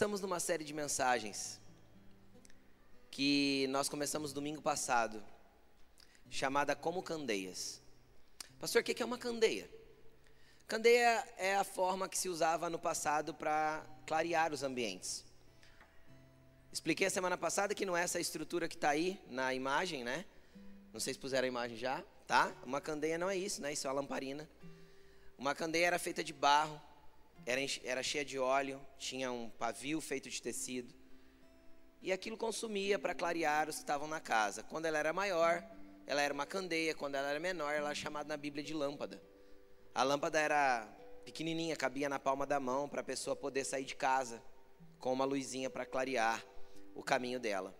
estamos numa série de mensagens que nós começamos domingo passado, chamada Como Candeias. Pastor, o que é uma candeia? Candeia é a forma que se usava no passado para clarear os ambientes. Expliquei a semana passada que não é essa estrutura que está aí na imagem, né? Não sei se puseram a imagem já, tá? Uma candeia não é isso, né? Isso é uma lamparina. Uma candeia era feita de barro, era, era cheia de óleo, tinha um pavio feito de tecido. E aquilo consumia para clarear os que estavam na casa. Quando ela era maior, ela era uma candeia. Quando ela era menor, ela era chamada na Bíblia de lâmpada. A lâmpada era pequenininha, cabia na palma da mão para a pessoa poder sair de casa com uma luzinha para clarear o caminho dela.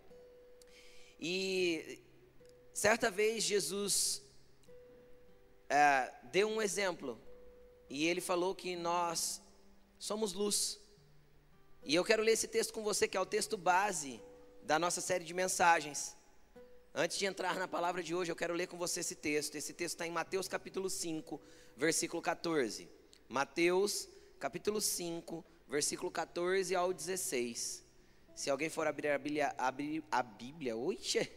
E certa vez Jesus é, deu um exemplo e ele falou que nós somos luz. E eu quero ler esse texto com você, que é o texto base da nossa série de mensagens. Antes de entrar na palavra de hoje, eu quero ler com você esse texto. Esse texto está em Mateus capítulo 5, versículo 14. Mateus capítulo 5, versículo 14 ao 16. Se alguém for abrir a Bíblia, abrir a Bíblia, oxe,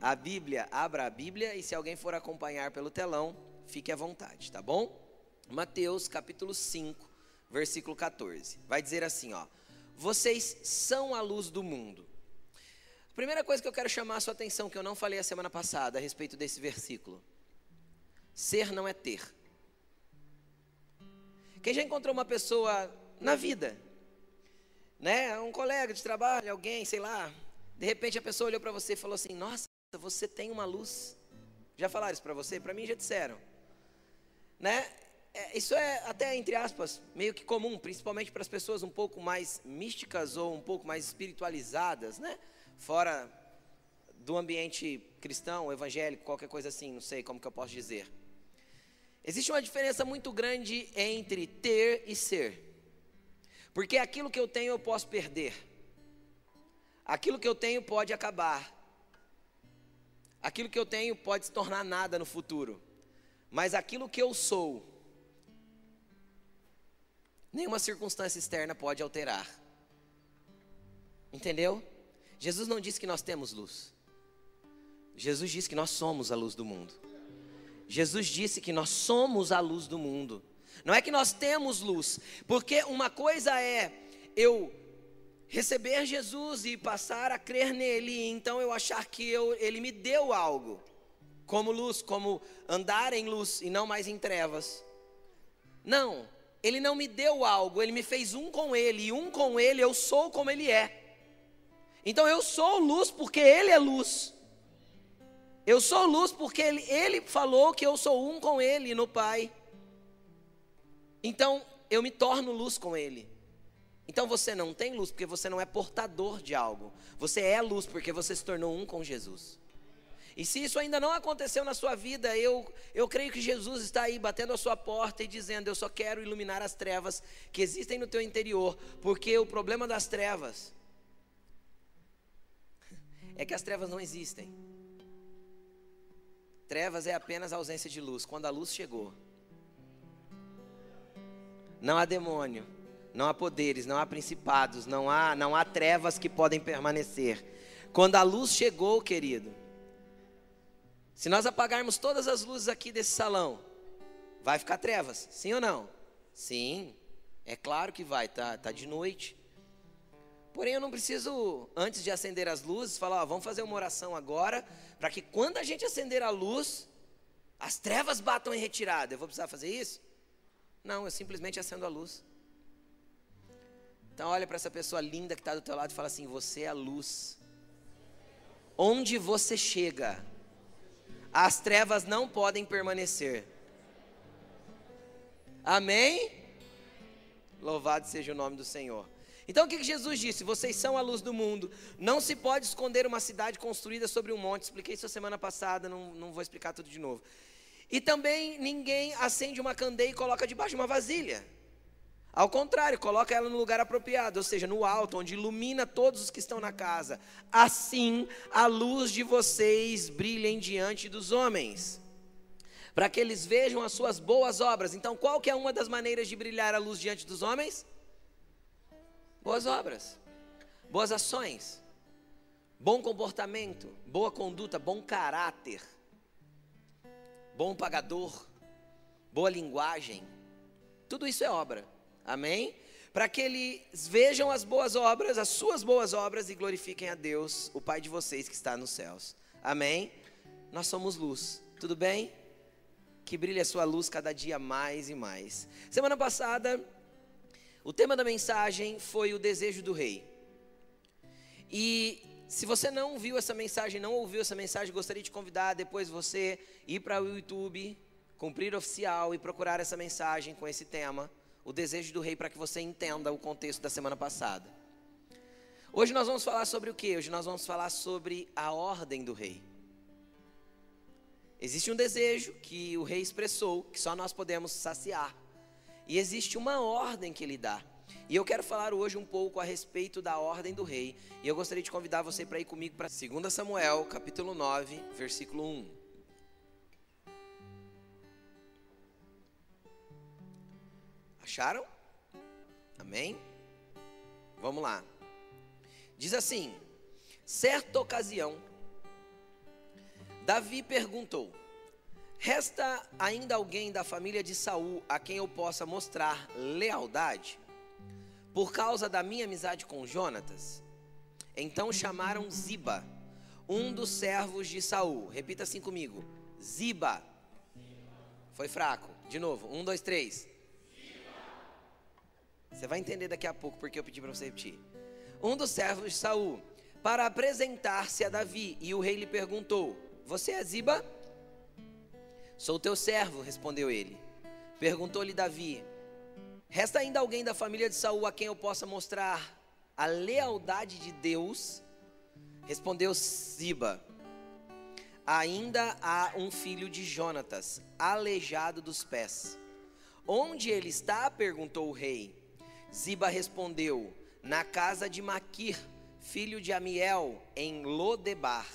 a Bíblia, abra a Bíblia e se alguém for acompanhar pelo telão, fique à vontade, tá bom? Mateus capítulo 5, versículo 14. Vai dizer assim, ó: Vocês são a luz do mundo. A primeira coisa que eu quero chamar a sua atenção que eu não falei a semana passada a respeito desse versículo. Ser não é ter. Quem já encontrou uma pessoa na vida, né, um colega de trabalho, alguém, sei lá, de repente a pessoa olhou para você e falou assim: "Nossa, você tem uma luz". Já falaram isso para você? Para mim já disseram. Né? É, isso é até entre aspas meio que comum, principalmente para as pessoas um pouco mais místicas ou um pouco mais espiritualizadas, né? Fora do ambiente cristão, evangélico, qualquer coisa assim, não sei como que eu posso dizer. Existe uma diferença muito grande entre ter e ser. Porque aquilo que eu tenho eu posso perder. Aquilo que eu tenho pode acabar. Aquilo que eu tenho pode se tornar nada no futuro. Mas aquilo que eu sou, nenhuma circunstância externa pode alterar. Entendeu? Jesus não disse que nós temos luz. Jesus disse que nós somos a luz do mundo. Jesus disse que nós somos a luz do mundo. Não é que nós temos luz, porque uma coisa é eu receber Jesus e passar a crer nele, e então eu achar que eu, ele me deu algo, como luz, como andar em luz e não mais em trevas. Não, ele não me deu algo, ele me fez um com ele, e um com ele eu sou como ele é. Então eu sou luz porque ele é luz. Eu sou luz porque ele, ele falou que eu sou um com ele no Pai. Então eu me torno luz com ele. Então você não tem luz porque você não é portador de algo. Você é luz porque você se tornou um com Jesus. E se isso ainda não aconteceu na sua vida, eu, eu creio que Jesus está aí batendo a sua porta e dizendo: Eu só quero iluminar as trevas que existem no teu interior, porque o problema das trevas é que as trevas não existem. Trevas é apenas a ausência de luz. Quando a luz chegou, não há demônio, não há poderes, não há principados, não há, não há trevas que podem permanecer. Quando a luz chegou, querido, se nós apagarmos todas as luzes aqui desse salão, vai ficar trevas, sim ou não? Sim, é claro que vai, tá, tá de noite. Porém, eu não preciso, antes de acender as luzes, falar, ó, vamos fazer uma oração agora, para que quando a gente acender a luz, as trevas batam em retirada. Eu vou precisar fazer isso? Não, eu simplesmente acendo a luz. Então olha para essa pessoa linda que está do teu lado e fala assim: você é a luz. Onde você chega, as trevas não podem permanecer. Amém? Louvado seja o nome do Senhor. Então o que Jesus disse? Vocês são a luz do mundo. Não se pode esconder uma cidade construída sobre um monte. Expliquei isso semana passada, não, não vou explicar tudo de novo. E também ninguém acende uma candeia e coloca debaixo de uma vasilha. Ao contrário, coloca ela no lugar apropriado, ou seja, no alto, onde ilumina todos os que estão na casa. Assim, a luz de vocês brilhem diante dos homens, para que eles vejam as suas boas obras. Então, qual que é uma das maneiras de brilhar a luz diante dos homens? Boas obras, boas ações, bom comportamento, boa conduta, bom caráter, bom pagador, boa linguagem. Tudo isso é obra. Amém? Para que eles vejam as boas obras, as suas boas obras e glorifiquem a Deus, o Pai de vocês que está nos céus. Amém? Nós somos luz. Tudo bem? Que brilhe a sua luz cada dia mais e mais. Semana passada, o tema da mensagem foi o desejo do rei. E se você não viu essa mensagem, não ouviu essa mensagem, gostaria de convidar depois você ir para o YouTube, cumprir oficial e procurar essa mensagem com esse tema, o desejo do rei, para que você entenda o contexto da semana passada. Hoje nós vamos falar sobre o que? Hoje nós vamos falar sobre a ordem do rei. Existe um desejo que o rei expressou, que só nós podemos saciar. E existe uma ordem que ele dá. E eu quero falar hoje um pouco a respeito da ordem do rei. E eu gostaria de convidar você para ir comigo para 2 Samuel, capítulo 9, versículo 1. Acharam? Amém? Vamos lá. Diz assim: certa ocasião, Davi perguntou: Resta ainda alguém da família de Saul a quem eu possa mostrar lealdade? por causa da minha amizade com Jonatas. Então chamaram Ziba, um dos servos de Saul. Repita assim comigo: Ziba. Foi fraco. De novo. Um, dois, três. Você vai entender daqui a pouco porque eu pedi para você repetir. Um dos servos de Saul, para apresentar-se a Davi, e o rei lhe perguntou: Você é Ziba? Sou teu servo, respondeu ele. Perguntou-lhe Davi: Resta ainda alguém da família de Saul a quem eu possa mostrar a lealdade de Deus? Respondeu Ziba. Ainda há um filho de Jonatas, aleijado dos pés. Onde ele está? perguntou o rei. Ziba respondeu: Na casa de Maquir, filho de Amiel, em Lodebar.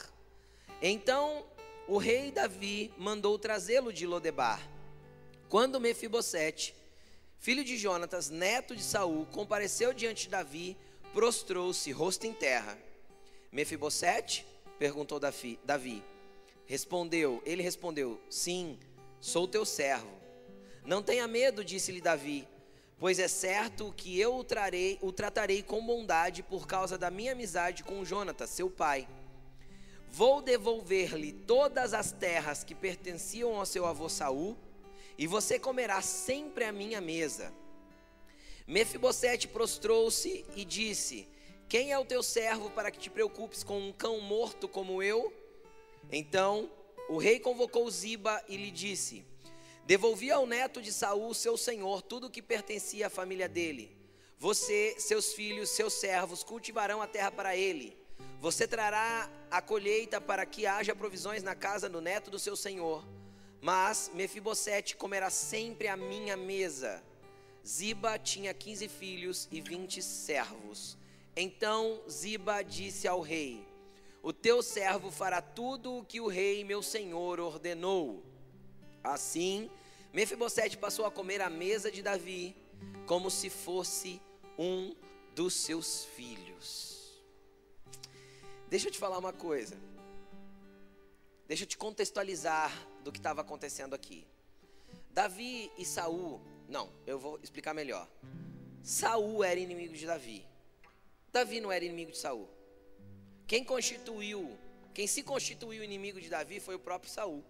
Então o rei Davi mandou trazê-lo de Lodebar. Quando Mefibosete, filho de Jonatas, neto de Saul, compareceu diante de Davi, prostrou-se, rosto em terra. Mefibosete? perguntou Davi. Respondeu, ele respondeu: Sim, sou teu servo. Não tenha medo, disse-lhe Davi, pois é certo que eu o, trarei, o tratarei com bondade por causa da minha amizade com Jonatas, seu pai. Vou devolver-lhe todas as terras que pertenciam ao seu avô Saul e você comerá sempre à minha mesa. Mefibosete prostrou-se e disse: Quem é o teu servo para que te preocupes com um cão morto como eu? Então o rei convocou Ziba e lhe disse: Devolvi ao neto de Saul, seu senhor, tudo o que pertencia à família dele. Você, seus filhos, seus servos cultivarão a terra para ele. Você trará a colheita para que haja provisões na casa do neto do seu senhor mas Mefibosete comerá sempre à minha mesa. Ziba tinha quinze filhos e vinte servos. Então Ziba disse ao rei: O teu servo fará tudo o que o rei meu senhor ordenou. Assim, Mefibosete passou a comer à mesa de Davi, como se fosse um dos seus filhos. Deixa eu te falar uma coisa. Deixa eu te contextualizar do que estava acontecendo aqui. Davi e Saul, não, eu vou explicar melhor. Saul era inimigo de Davi. Davi não era inimigo de Saul. Quem constituiu, quem se constituiu inimigo de Davi foi o próprio Saul.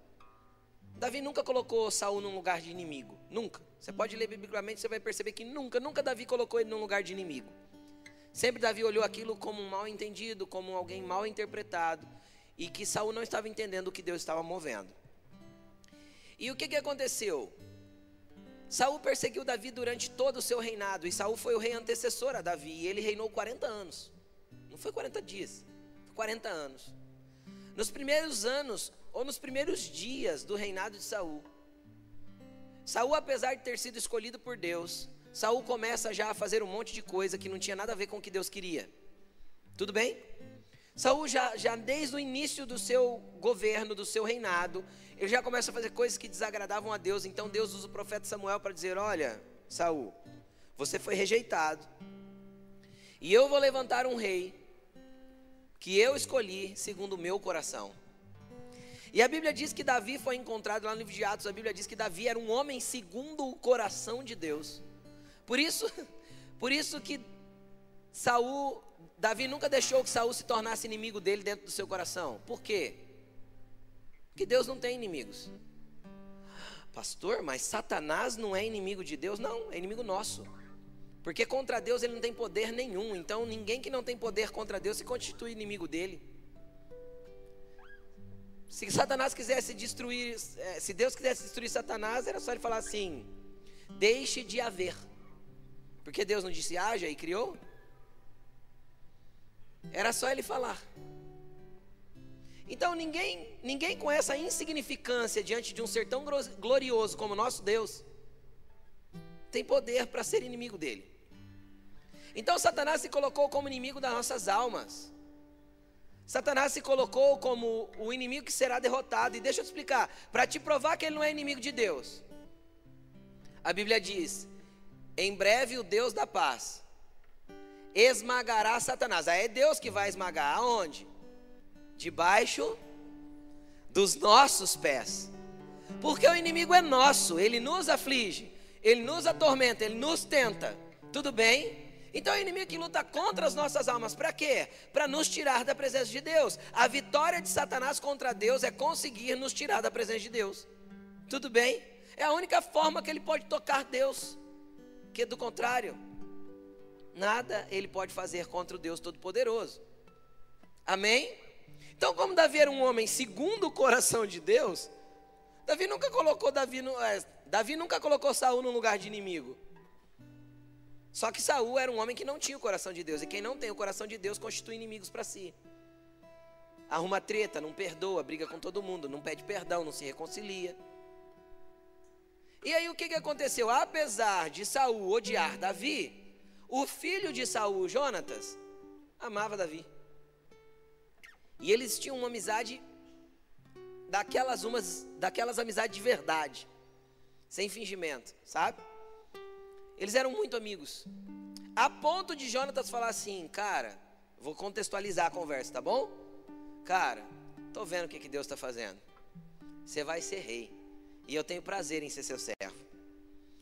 Davi nunca colocou Saul num lugar de inimigo, nunca. Você pode ler biblicamente, você vai perceber que nunca, nunca Davi colocou ele num lugar de inimigo. Sempre Davi olhou aquilo como um mal entendido, como alguém mal interpretado e que Saul não estava entendendo o que Deus estava movendo. E o que, que aconteceu? Saul perseguiu Davi durante todo o seu reinado, e Saul foi o rei antecessor a Davi, e ele reinou 40 anos. Não foi 40 dias, foi 40 anos. Nos primeiros anos, ou nos primeiros dias do reinado de Saul, Saul, apesar de ter sido escolhido por Deus, Saul começa já a fazer um monte de coisa que não tinha nada a ver com o que Deus queria. Tudo bem? Saul já, já desde o início do seu governo, do seu reinado, ele já começa a fazer coisas que desagradavam a Deus. Então Deus usa o profeta Samuel para dizer: Olha, Saul, você foi rejeitado. E eu vou levantar um rei que eu escolhi segundo o meu coração. E a Bíblia diz que Davi foi encontrado lá no livro de Atos, a Bíblia diz que Davi era um homem segundo o coração de Deus. Por isso, por isso que Saul, Davi nunca deixou que Saul se tornasse inimigo dele dentro do seu coração. Por quê? Porque Deus não tem inimigos. Pastor, mas Satanás não é inimigo de Deus? Não, é inimigo nosso. Porque contra Deus ele não tem poder nenhum. Então ninguém que não tem poder contra Deus se constitui inimigo dele. Se Satanás quisesse destruir, é, se Deus quisesse destruir Satanás, era só ele falar assim: deixe de haver. Porque Deus não disse haja e criou? Era só ele falar. Então ninguém, ninguém com essa insignificância diante de um ser tão glorioso como nosso Deus tem poder para ser inimigo dele. Então Satanás se colocou como inimigo das nossas almas. Satanás se colocou como o inimigo que será derrotado. E deixa eu te explicar, para te provar que ele não é inimigo de Deus. A Bíblia diz: em breve o Deus da paz esmagará Satanás. Aí é Deus que vai esmagar. Aonde? Debaixo dos nossos pés. Porque o inimigo é nosso, ele nos aflige, ele nos atormenta, ele nos tenta. Tudo bem? Então é o inimigo que luta contra as nossas almas, para quê? Para nos tirar da presença de Deus. A vitória de Satanás contra Deus é conseguir nos tirar da presença de Deus. Tudo bem? É a única forma que ele pode tocar Deus, que do contrário, nada ele pode fazer contra o Deus Todo-Poderoso. Amém? Então, como Davi era um homem segundo o coração de Deus, Davi nunca colocou Davi no, é, Davi nunca colocou Saul no lugar de inimigo. Só que Saul era um homem que não tinha o coração de Deus. E quem não tem o coração de Deus constitui inimigos para si. Arruma treta, não perdoa, briga com todo mundo, não pede perdão, não se reconcilia. E aí o que, que aconteceu? Apesar de Saul odiar Davi, o filho de Saul, Jonatas, amava Davi. E eles tinham uma amizade daquelas umas, daquelas amizades de verdade, sem fingimento, sabe? Eles eram muito amigos. A ponto de Jonatas falar assim, cara, vou contextualizar a conversa, tá bom? Cara, tô vendo o que, que Deus está fazendo. Você vai ser rei. E eu tenho prazer em ser seu servo.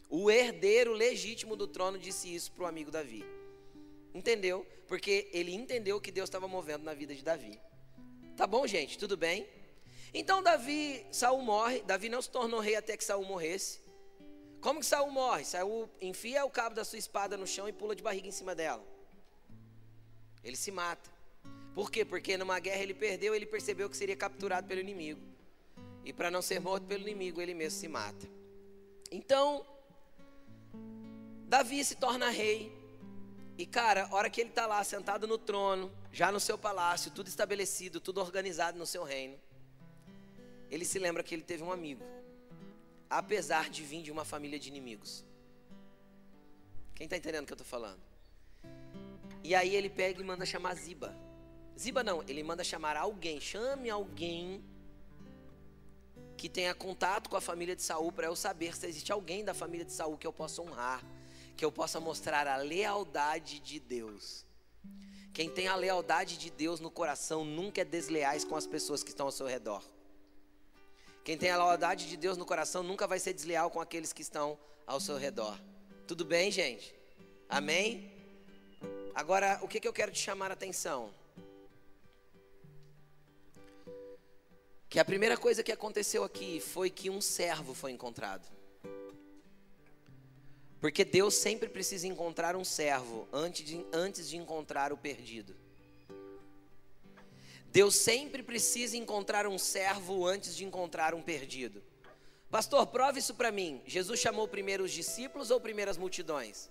O herdeiro legítimo do trono disse isso para o amigo Davi. Entendeu? Porque ele entendeu o que Deus estava movendo na vida de Davi. Tá bom, gente? Tudo bem? Então Davi, Saul morre. Davi não se tornou rei até que Saul morresse. Como que Saul morre? Saul enfia o cabo da sua espada no chão e pula de barriga em cima dela. Ele se mata. Por quê? Porque numa guerra ele perdeu, ele percebeu que seria capturado pelo inimigo. E para não ser morto pelo inimigo, ele mesmo se mata. Então, Davi se torna rei. E cara, a hora que ele está lá sentado no trono, já no seu palácio, tudo estabelecido, tudo organizado no seu reino, ele se lembra que ele teve um amigo apesar de vir de uma família de inimigos. Quem está entendendo o que eu estou falando? E aí ele pega e manda chamar Ziba. Ziba não, ele manda chamar alguém, chame alguém que tenha contato com a família de Saul para eu saber se existe alguém da família de Saul que eu possa honrar, que eu possa mostrar a lealdade de Deus. Quem tem a lealdade de Deus no coração nunca é desleais com as pessoas que estão ao seu redor. Quem tem a lealdade de Deus no coração nunca vai ser desleal com aqueles que estão ao seu redor. Tudo bem, gente? Amém? Agora, o que, que eu quero te chamar a atenção? Que a primeira coisa que aconteceu aqui foi que um servo foi encontrado. Porque Deus sempre precisa encontrar um servo antes de, antes de encontrar o perdido. Deus sempre precisa encontrar um servo antes de encontrar um perdido. Pastor, prove isso para mim. Jesus chamou primeiro os discípulos ou primeiro as multidões?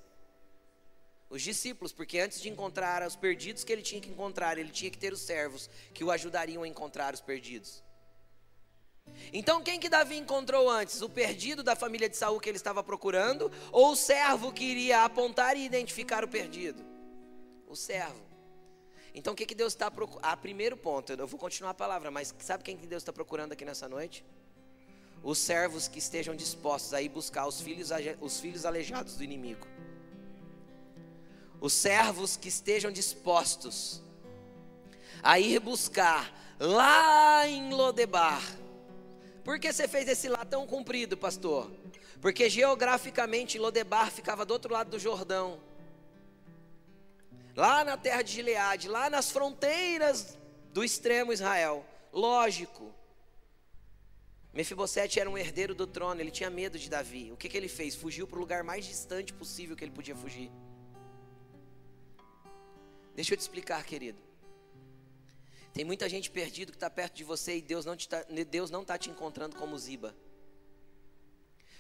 Os discípulos, porque antes de encontrar os perdidos que ele tinha que encontrar, ele tinha que ter os servos que o ajudariam a encontrar os perdidos. Então, quem que Davi encontrou antes? O perdido da família de Saul que ele estava procurando, ou o servo que iria apontar e identificar o perdido? O servo. Então o que, que Deus está procurando? Ah, primeiro ponto, eu vou continuar a palavra, mas sabe quem que Deus está procurando aqui nessa noite? Os servos que estejam dispostos a ir buscar os filhos, os filhos aleijados do inimigo. os servos que estejam dispostos a ir buscar lá em Lodebar. Por que você fez esse lá tão comprido, pastor? Porque geograficamente Lodebar ficava do outro lado do Jordão. Lá na terra de Gileade, lá nas fronteiras do extremo Israel. Lógico. Mefibosete era um herdeiro do trono, ele tinha medo de Davi. O que, que ele fez? Fugiu para o lugar mais distante possível que ele podia fugir. Deixa eu te explicar, querido. Tem muita gente perdido que está perto de você e Deus não está tá te encontrando como Ziba.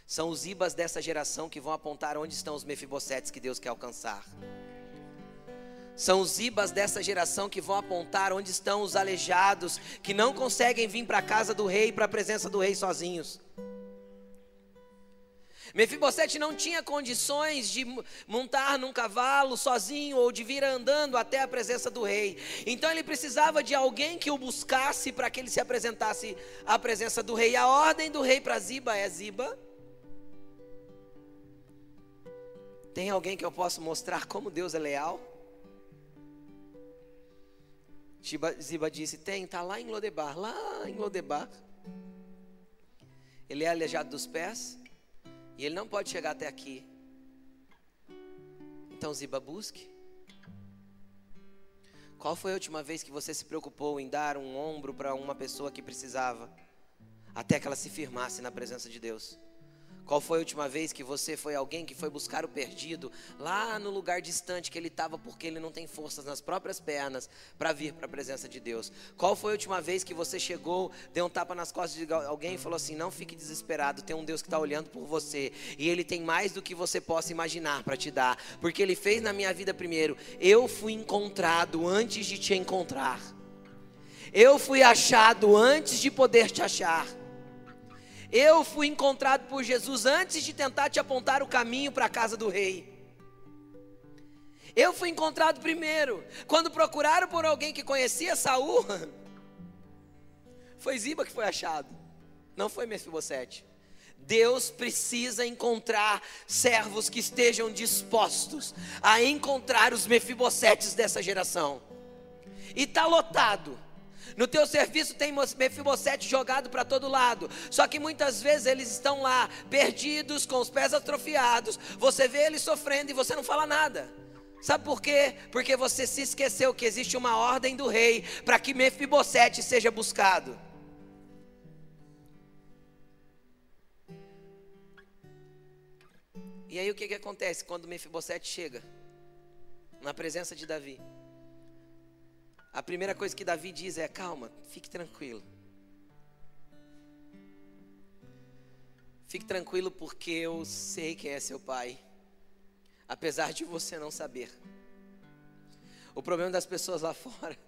São os Zibas dessa geração que vão apontar onde estão os Mefibosetes que Deus quer alcançar. São os Zibas dessa geração que vão apontar onde estão os aleijados que não conseguem vir para a casa do rei, para a presença do rei sozinhos. Mefibosete não tinha condições de montar num cavalo sozinho ou de vir andando até a presença do rei. Então ele precisava de alguém que o buscasse para que ele se apresentasse à presença do rei. A ordem do rei para Ziba é Ziba. Tem alguém que eu possa mostrar como Deus é leal? Ziba disse: Tem, está lá em Lodebar, lá em Lodebar. Ele é aleijado dos pés, e ele não pode chegar até aqui. Então, Ziba, busque. Qual foi a última vez que você se preocupou em dar um ombro para uma pessoa que precisava, até que ela se firmasse na presença de Deus? Qual foi a última vez que você foi alguém que foi buscar o perdido lá no lugar distante que ele estava porque ele não tem forças nas próprias pernas para vir para a presença de Deus? Qual foi a última vez que você chegou, deu um tapa nas costas de alguém e falou assim: Não fique desesperado, tem um Deus que está olhando por você e ele tem mais do que você possa imaginar para te dar, porque ele fez na minha vida primeiro. Eu fui encontrado antes de te encontrar, eu fui achado antes de poder te achar. Eu fui encontrado por Jesus antes de tentar te apontar o caminho para a casa do rei. Eu fui encontrado primeiro. Quando procuraram por alguém que conhecia Saul, foi Ziba que foi achado, não foi Mefibosete. Deus precisa encontrar servos que estejam dispostos a encontrar os Mefibosetes dessa geração. E está lotado. No teu serviço tem Mefibosete jogado para todo lado. Só que muitas vezes eles estão lá, perdidos, com os pés atrofiados. Você vê eles sofrendo e você não fala nada. Sabe por quê? Porque você se esqueceu que existe uma ordem do rei para que Mefibosete seja buscado. E aí o que, que acontece quando Mefibosete chega na presença de Davi? A primeira coisa que Davi diz é: calma, fique tranquilo. Fique tranquilo porque eu sei quem é seu pai, apesar de você não saber. O problema das pessoas lá fora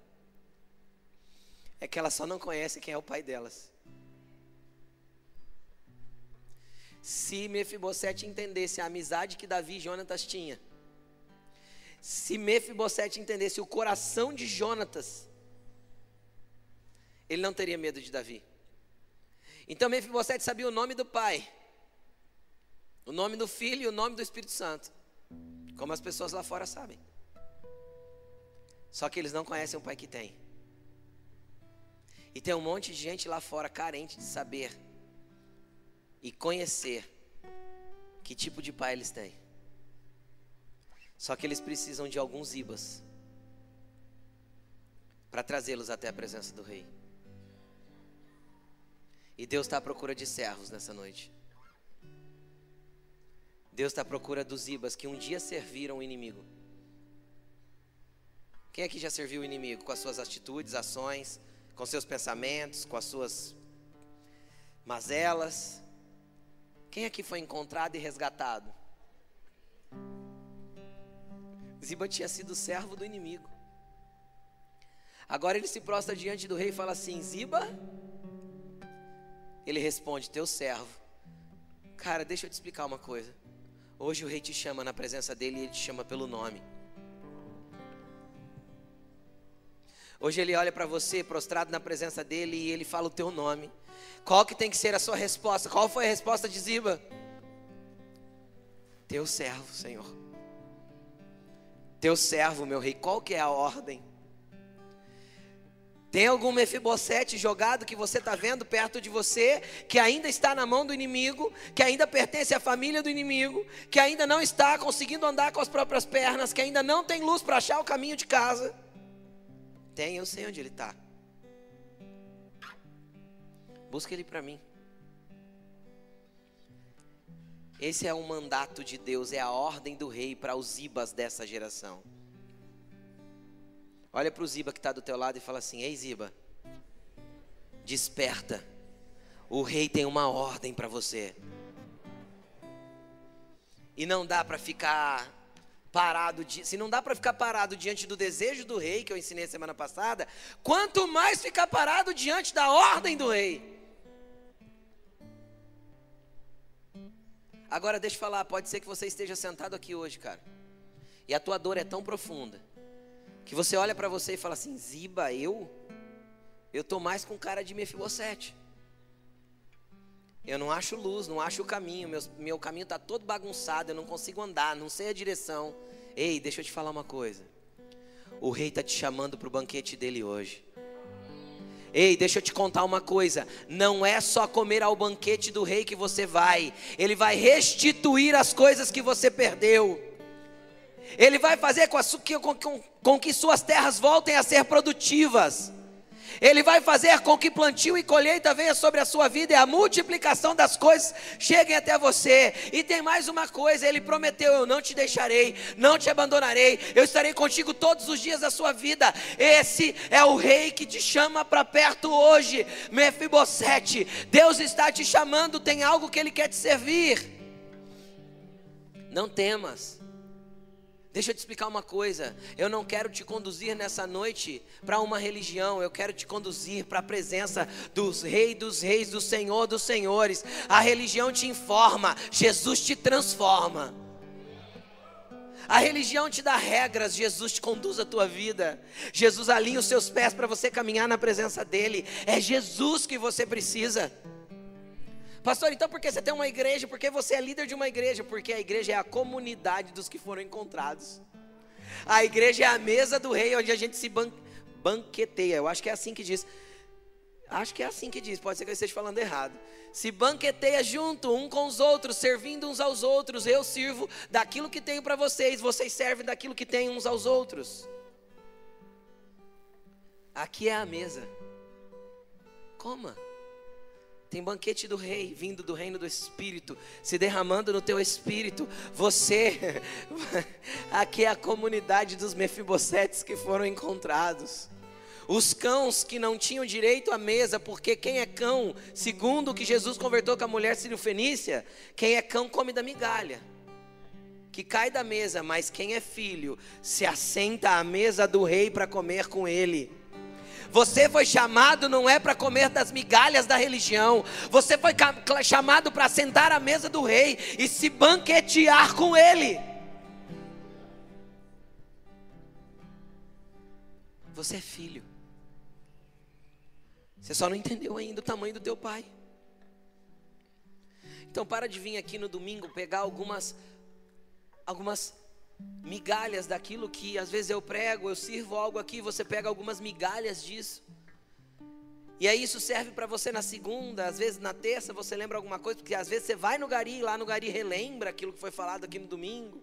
é que elas só não conhecem quem é o pai delas. Se Mefibosete entendesse a amizade que Davi e Jonatas tinham, se Mefibosete entendesse o coração de Jonatas, ele não teria medo de Davi. Então Mefibosete sabia o nome do pai, o nome do filho e o nome do Espírito Santo, como as pessoas lá fora sabem. Só que eles não conhecem o pai que tem. E tem um monte de gente lá fora carente de saber e conhecer que tipo de pai eles têm. Só que eles precisam de alguns ibas para trazê-los até a presença do rei. E Deus está à procura de servos nessa noite. Deus está à procura dos ibas que um dia serviram o inimigo. Quem aqui já serviu o inimigo com as suas atitudes, ações, com seus pensamentos, com as suas mazelas? Quem aqui foi encontrado e resgatado? Ziba tinha sido servo do inimigo. Agora ele se prostra diante do rei e fala assim: Ziba. Ele responde: Teu servo. Cara, deixa eu te explicar uma coisa. Hoje o rei te chama na presença dele e ele te chama pelo nome. Hoje ele olha para você prostrado na presença dele e ele fala o teu nome. Qual que tem que ser a sua resposta? Qual foi a resposta de Ziba? Teu servo, Senhor. Teu servo, meu rei. Qual que é a ordem? Tem algum Mefibosete jogado que você está vendo perto de você, que ainda está na mão do inimigo, que ainda pertence à família do inimigo, que ainda não está conseguindo andar com as próprias pernas, que ainda não tem luz para achar o caminho de casa? Tem, eu sei onde ele está. Busca ele para mim. Esse é o mandato de Deus, é a ordem do rei para os ibas dessa geração. Olha para o Ziba que está do teu lado e fala assim: Ei Ziba, desperta. O rei tem uma ordem para você. E não dá para ficar parado, se não dá para ficar parado diante do desejo do rei, que eu ensinei semana passada, quanto mais ficar parado diante da ordem do rei. Agora deixa eu falar, pode ser que você esteja sentado aqui hoje, cara. E a tua dor é tão profunda que você olha para você e fala assim: Ziba, eu? Eu tô mais com cara de Mefibosete. Eu não acho luz, não acho o caminho, meu, meu caminho está todo bagunçado, eu não consigo andar, não sei a direção. Ei, deixa eu te falar uma coisa. O rei está te chamando para o banquete dele hoje. Ei, deixa eu te contar uma coisa: não é só comer ao banquete do rei que você vai, ele vai restituir as coisas que você perdeu. Ele vai fazer com, a, com, com, com que suas terras voltem a ser produtivas. Ele vai fazer com que plantio e colheita venha sobre a sua vida e a multiplicação das coisas cheguem até você. E tem mais uma coisa: Ele prometeu: Eu não te deixarei, não te abandonarei, eu estarei contigo todos os dias da sua vida. Esse é o rei que te chama para perto hoje, Mefibosete. Deus está te chamando, tem algo que Ele quer te servir. Não temas. Deixa eu te explicar uma coisa. Eu não quero te conduzir nessa noite para uma religião. Eu quero te conduzir para a presença dos reis dos reis, do Senhor dos senhores. A religião te informa, Jesus te transforma. A religião te dá regras, Jesus te conduz a tua vida. Jesus alinha os seus pés para você caminhar na presença dele. É Jesus que você precisa. Pastor, então por que você tem uma igreja? Porque você é líder de uma igreja? Porque a igreja é a comunidade dos que foram encontrados. A igreja é a mesa do rei onde a gente se ban banqueteia. Eu acho que é assim que diz. Acho que é assim que diz, pode ser que eu esteja falando errado. Se banqueteia junto, um com os outros, servindo uns aos outros. Eu sirvo daquilo que tenho para vocês, vocês servem daquilo que têm uns aos outros. Aqui é a mesa. Coma. Tem banquete do rei vindo do reino do espírito, se derramando no teu espírito. Você, aqui é a comunidade dos mefibosetes que foram encontrados. Os cãos que não tinham direito à mesa, porque quem é cão, segundo o que Jesus convertou com a mulher sírio-fenícia, quem é cão come da migalha que cai da mesa, mas quem é filho se assenta à mesa do rei para comer com ele. Você foi chamado não é para comer das migalhas da religião. Você foi chamado para sentar à mesa do rei e se banquetear com ele. Você é filho. Você só não entendeu ainda o tamanho do teu pai. Então para de vir aqui no domingo pegar algumas algumas migalhas daquilo que às vezes eu prego, eu sirvo algo aqui, você pega algumas migalhas disso. E aí isso serve para você na segunda, às vezes na terça você lembra alguma coisa, porque às vezes você vai no gari lá no gari relembra aquilo que foi falado aqui no domingo.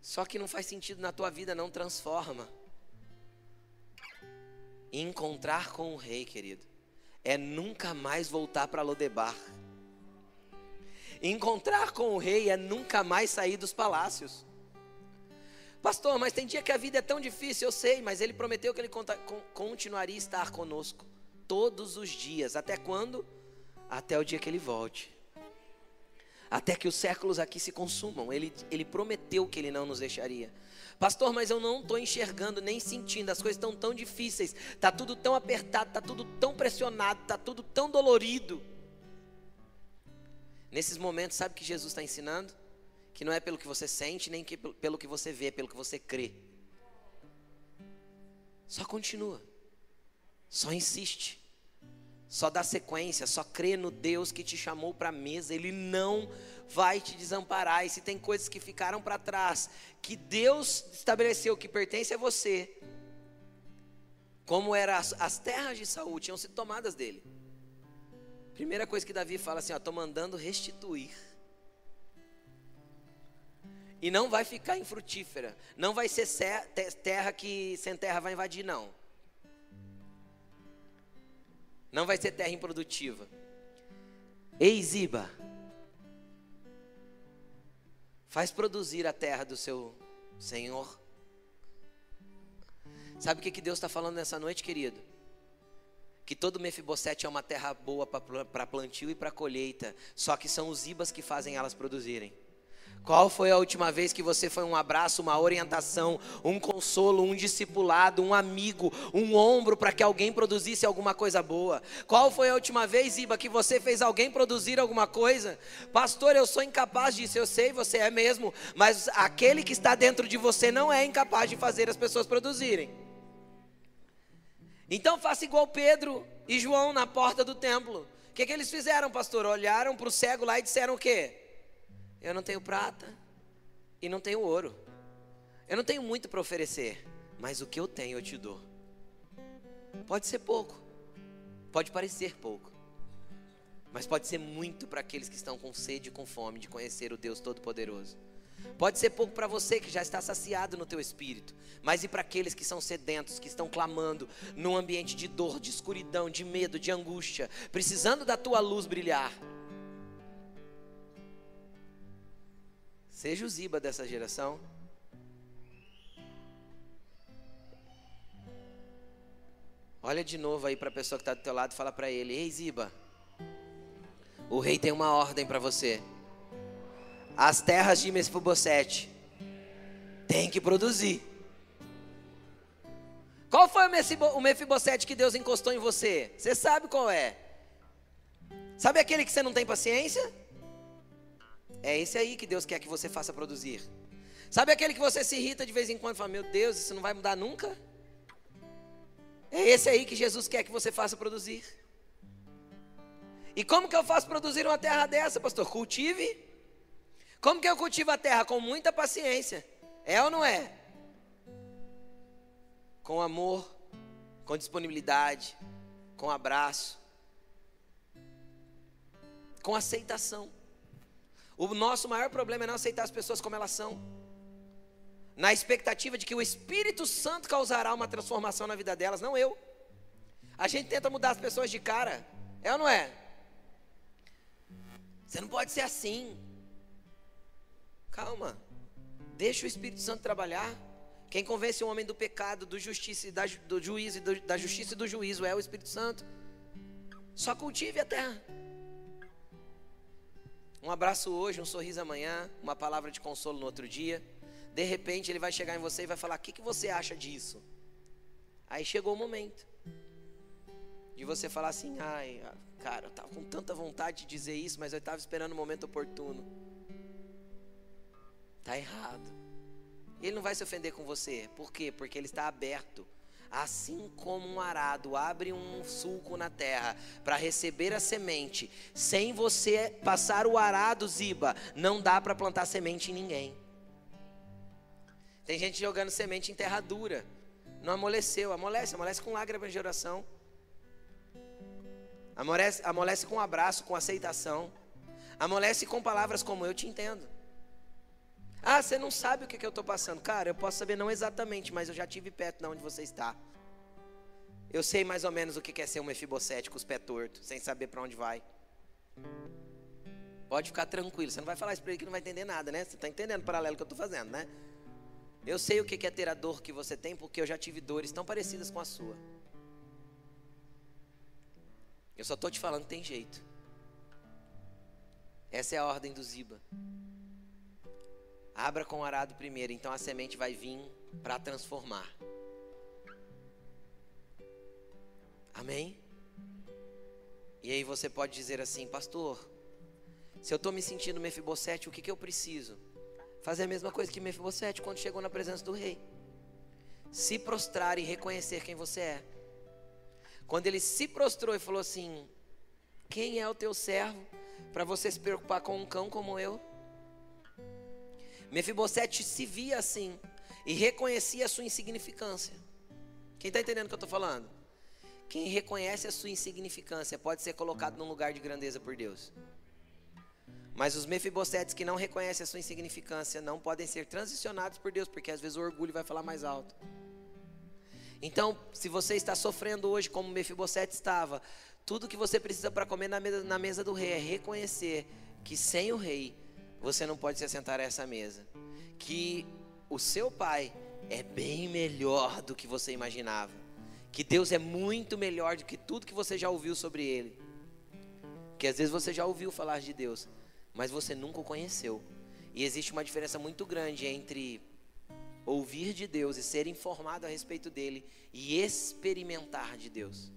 Só que não faz sentido na tua vida, não transforma. encontrar com o rei, querido, é nunca mais voltar para Lodebar. Encontrar com o rei é nunca mais sair dos palácios. Pastor, mas tem dia que a vida é tão difícil, eu sei, mas ele prometeu que ele continuaria a estar conosco todos os dias. Até quando? Até o dia que ele volte. Até que os séculos aqui se consumam. Ele, ele prometeu que ele não nos deixaria. Pastor, mas eu não estou enxergando nem sentindo, as coisas estão tão difíceis, está tudo tão apertado, está tudo tão pressionado, está tudo tão dolorido. Nesses momentos, sabe o que Jesus está ensinando? Que não é pelo que você sente, nem que pelo que você vê, pelo que você crê. Só continua. Só insiste. Só dá sequência, só crê no Deus que te chamou para a mesa. Ele não vai te desamparar. E se tem coisas que ficaram para trás, que Deus estabeleceu que pertence a você, como eram as, as terras de Saul, tinham sido tomadas dele. Primeira coisa que Davi fala assim: estou mandando restituir. E não vai ficar infrutífera. Não vai ser terra que sem terra vai invadir, não. Não vai ser terra improdutiva. Ei, Ziba, faz produzir a terra do seu Senhor. Sabe o que, que Deus está falando nessa noite, querido? Que todo Mefibosete é uma terra boa para plantio e para colheita, só que são os ibas que fazem elas produzirem. Qual foi a última vez que você foi um abraço, uma orientação, um consolo, um discipulado, um amigo, um ombro para que alguém produzisse alguma coisa boa? Qual foi a última vez, Iba, que você fez alguém produzir alguma coisa? Pastor, eu sou incapaz disso, eu sei, você é mesmo, mas aquele que está dentro de você não é incapaz de fazer as pessoas produzirem. Então faça igual Pedro e João na porta do templo. O que, que eles fizeram, pastor? Olharam para o cego lá e disseram o quê? Eu não tenho prata e não tenho ouro. Eu não tenho muito para oferecer, mas o que eu tenho eu te dou. Pode ser pouco, pode parecer pouco, mas pode ser muito para aqueles que estão com sede e com fome de conhecer o Deus Todo-Poderoso. Pode ser pouco para você que já está saciado no teu espírito, mas e para aqueles que são sedentos, que estão clamando num ambiente de dor, de escuridão, de medo, de angústia, precisando da tua luz brilhar. Seja o Ziba dessa geração. Olha de novo aí para a pessoa que está do teu lado e fala para ele: Ei Ziba, o rei tem uma ordem para você. As terras de Mefibosete tem que produzir. Qual foi o Mefibosete que Deus encostou em você? Você sabe qual é? Sabe aquele que você não tem paciência? É esse aí que Deus quer que você faça produzir. Sabe aquele que você se irrita de vez em quando e fala: Meu Deus, isso não vai mudar nunca? É esse aí que Jesus quer que você faça produzir. E como que eu faço produzir uma terra dessa, pastor? Cultive. Como que eu cultivo a terra? Com muita paciência. É ou não é? Com amor, com disponibilidade, com abraço, com aceitação. O nosso maior problema é não aceitar as pessoas como elas são. Na expectativa de que o Espírito Santo causará uma transformação na vida delas, não eu. A gente tenta mudar as pessoas de cara, é ou não é? Você não pode ser assim. Calma. Deixa o Espírito Santo trabalhar. Quem convence o homem do pecado, do justiça da, do juízo, da justiça e do juízo é o Espírito Santo. Só cultive a terra. Um abraço hoje, um sorriso amanhã, uma palavra de consolo no outro dia. De repente ele vai chegar em você e vai falar: O que, que você acha disso? Aí chegou o momento de você falar assim: Ai, cara, eu estava com tanta vontade de dizer isso, mas eu estava esperando o momento oportuno. Está errado. Ele não vai se ofender com você. Por quê? Porque ele está aberto assim como um arado abre um sulco na terra para receber a semente, sem você passar o arado, Ziba, não dá para plantar semente em ninguém. Tem gente jogando semente em terra dura, não amoleceu, amolece, amolece com lágrimas de oração, amolece, amolece com abraço, com aceitação, amolece com palavras como eu te entendo. Ah, você não sabe o que, que eu estou passando. Cara, eu posso saber não exatamente, mas eu já tive perto de onde você está. Eu sei mais ou menos o que é ser um mefibosete com os pés tortos, sem saber para onde vai. Pode ficar tranquilo, você não vai falar isso para ele que não vai entender nada, né? Você está entendendo o paralelo que eu estou fazendo, né? Eu sei o que é ter a dor que você tem, porque eu já tive dores tão parecidas com a sua. Eu só estou te falando tem jeito. Essa é a ordem do Ziba. Abra com o arado primeiro, então a semente vai vir para transformar. Amém? E aí você pode dizer assim, pastor, se eu estou me sentindo Mefibosete, o que, que eu preciso? Fazer a mesma coisa que Mefibosete quando chegou na presença do rei. Se prostrar e reconhecer quem você é. quando ele se prostrou e falou assim: Quem é o teu servo para você se preocupar com um cão como eu? Mefibosete se via assim e reconhecia a sua insignificância. Quem está entendendo o que eu estou falando? Quem reconhece a sua insignificância pode ser colocado num lugar de grandeza por Deus. Mas os mefibosetes que não reconhecem a sua insignificância não podem ser transicionados por Deus, porque às vezes o orgulho vai falar mais alto. Então, se você está sofrendo hoje como Mefibosete estava, tudo que você precisa para comer na mesa, na mesa do rei é reconhecer que sem o rei você não pode se assentar a essa mesa. Que o seu pai é bem melhor do que você imaginava. Que Deus é muito melhor do que tudo que você já ouviu sobre ele. Que às vezes você já ouviu falar de Deus, mas você nunca o conheceu. E existe uma diferença muito grande entre ouvir de Deus e ser informado a respeito dele e experimentar de Deus.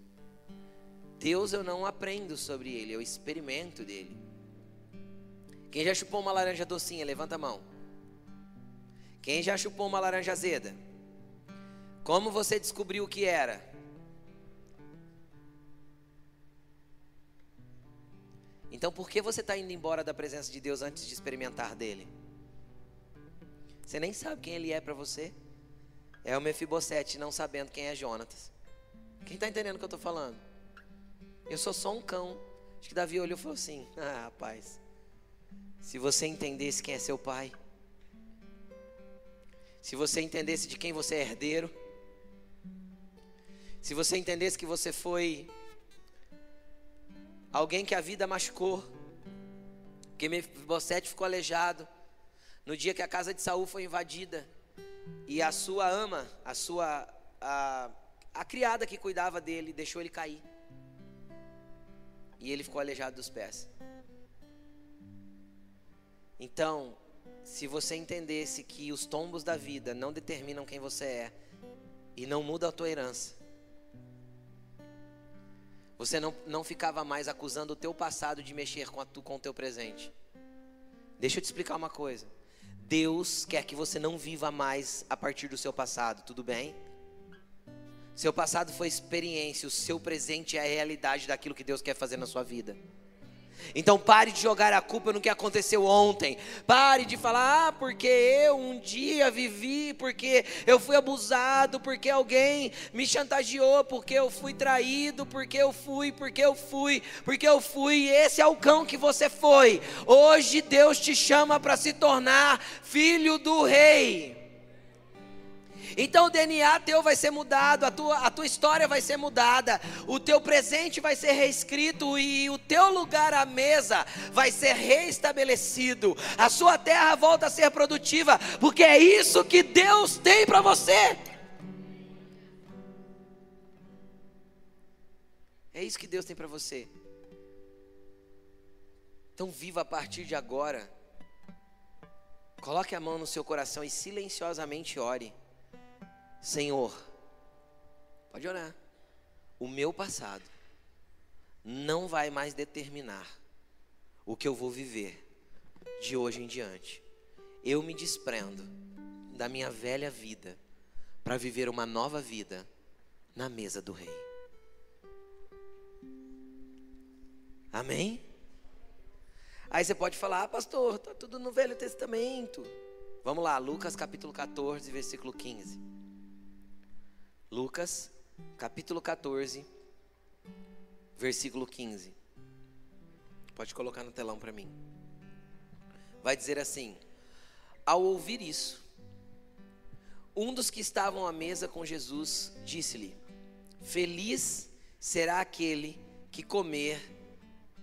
Deus eu não aprendo sobre ele, eu experimento dele. Quem já chupou uma laranja docinha, levanta a mão. Quem já chupou uma laranja azeda? Como você descobriu o que era? Então, por que você está indo embora da presença de Deus antes de experimentar dele? Você nem sabe quem ele é para você. É o Mefibosete não sabendo quem é Jonatas. Quem está entendendo o que eu estou falando? Eu sou só um cão. Acho que Davi olhou e falou assim: Ah, rapaz, se você entendesse quem é seu pai, se você entendesse de quem você é herdeiro, se você entendesse que você foi alguém que a vida machucou, que Mefibosete ficou aleijado, no dia que a casa de Saul foi invadida e a sua ama, a sua a, a criada que cuidava dele, deixou ele cair. E ele ficou aleijado dos pés. Então, se você entendesse que os tombos da vida não determinam quem você é e não muda a tua herança, você não, não ficava mais acusando o teu passado de mexer com, a tu, com o teu presente. Deixa eu te explicar uma coisa. Deus quer que você não viva mais a partir do seu passado, tudo bem? Seu passado foi experiência, o seu presente é a realidade daquilo que Deus quer fazer na sua vida. Então pare de jogar a culpa no que aconteceu ontem. Pare de falar, ah, porque eu um dia vivi, porque eu fui abusado, porque alguém me chantageou, porque eu fui traído, porque eu fui, porque eu fui, porque eu fui. Esse é o cão que você foi. Hoje Deus te chama para se tornar filho do rei. Então o DNA teu vai ser mudado, a tua, a tua história vai ser mudada, o teu presente vai ser reescrito e o teu lugar à mesa vai ser reestabelecido. A sua terra volta a ser produtiva, porque é isso que Deus tem para você. É isso que Deus tem para você. Então viva a partir de agora. Coloque a mão no seu coração e silenciosamente ore. Senhor, pode orar. O meu passado não vai mais determinar o que eu vou viver de hoje em diante. Eu me desprendo da minha velha vida para viver uma nova vida na mesa do Rei. Amém? Aí você pode falar, ah, pastor, está tudo no Velho Testamento. Vamos lá, Lucas capítulo 14, versículo 15. Lucas, capítulo 14, versículo 15. Pode colocar no telão para mim. Vai dizer assim: Ao ouvir isso, um dos que estavam à mesa com Jesus disse-lhe: Feliz será aquele que comer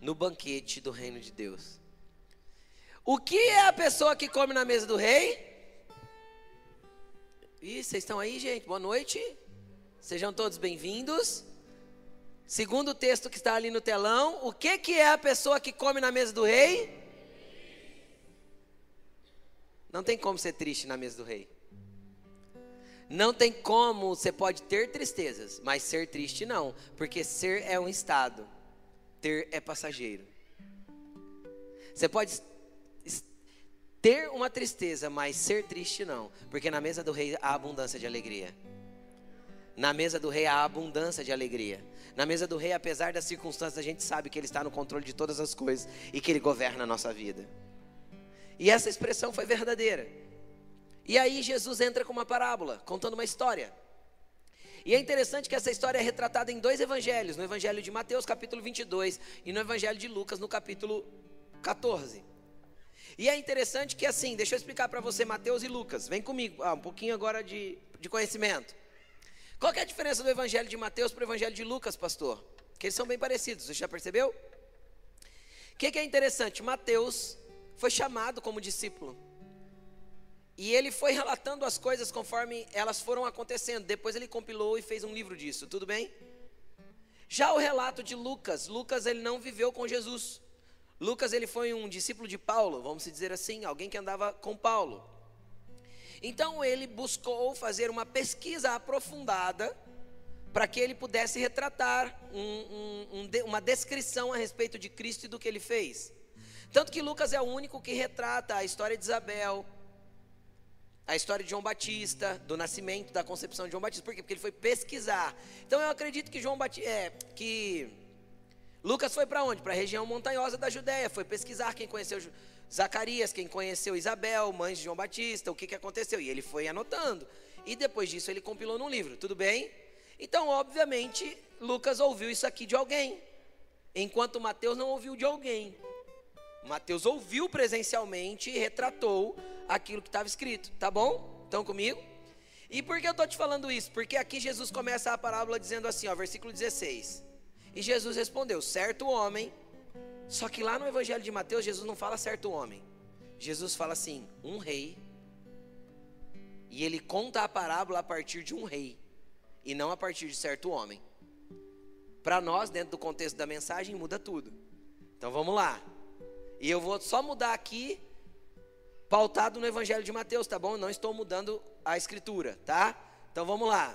no banquete do reino de Deus. O que é a pessoa que come na mesa do rei? Ih, vocês estão aí, gente? Boa noite. Sejam todos bem-vindos. Segundo texto que está ali no telão, o que, que é a pessoa que come na mesa do rei? Não tem como ser triste na mesa do rei. Não tem como, você pode ter tristezas, mas ser triste não, porque ser é um estado, ter é passageiro. Você pode ter uma tristeza, mas ser triste não, porque na mesa do rei há abundância de alegria. Na mesa do rei há abundância de alegria. Na mesa do rei, apesar das circunstâncias, a gente sabe que ele está no controle de todas as coisas e que ele governa a nossa vida. E essa expressão foi verdadeira. E aí Jesus entra com uma parábola, contando uma história. E é interessante que essa história é retratada em dois evangelhos, no evangelho de Mateus, capítulo 22, e no evangelho de Lucas, no capítulo 14. E é interessante que assim, deixa eu explicar para você Mateus e Lucas. Vem comigo, ah, um pouquinho agora de, de conhecimento. Qual é a diferença do evangelho de Mateus para o evangelho de Lucas, pastor? Que eles são bem parecidos, você já percebeu? O que, que é interessante? Mateus foi chamado como discípulo. E ele foi relatando as coisas conforme elas foram acontecendo. Depois ele compilou e fez um livro disso, tudo bem? Já o relato de Lucas, Lucas ele não viveu com Jesus. Lucas ele foi um discípulo de Paulo, vamos dizer assim, alguém que andava com Paulo. Então ele buscou fazer uma pesquisa aprofundada para que ele pudesse retratar um, um, um, uma descrição a respeito de Cristo e do que ele fez. Tanto que Lucas é o único que retrata a história de Isabel, a história de João Batista, do nascimento, da concepção de João Batista. Por quê? Porque ele foi pesquisar. Então eu acredito que João Batista, é, que Lucas foi para onde? Para a região montanhosa da Judéia, foi pesquisar quem conheceu Zacarias, quem conheceu Isabel, mãe de João Batista, o que, que aconteceu. E ele foi anotando. E depois disso ele compilou num livro, tudo bem? Então, obviamente, Lucas ouviu isso aqui de alguém, enquanto Mateus não ouviu de alguém. Mateus ouviu presencialmente e retratou aquilo que estava escrito, tá bom? Estão comigo? E por que eu estou te falando isso? Porque aqui Jesus começa a parábola dizendo assim, ó, versículo 16. E Jesus respondeu: certo homem. Só que lá no Evangelho de Mateus, Jesus não fala certo homem. Jesus fala assim: um rei. E ele conta a parábola a partir de um rei, e não a partir de certo homem. Para nós, dentro do contexto da mensagem, muda tudo. Então vamos lá. E eu vou só mudar aqui, pautado no Evangelho de Mateus, tá bom? não estou mudando a escritura, tá? Então vamos lá.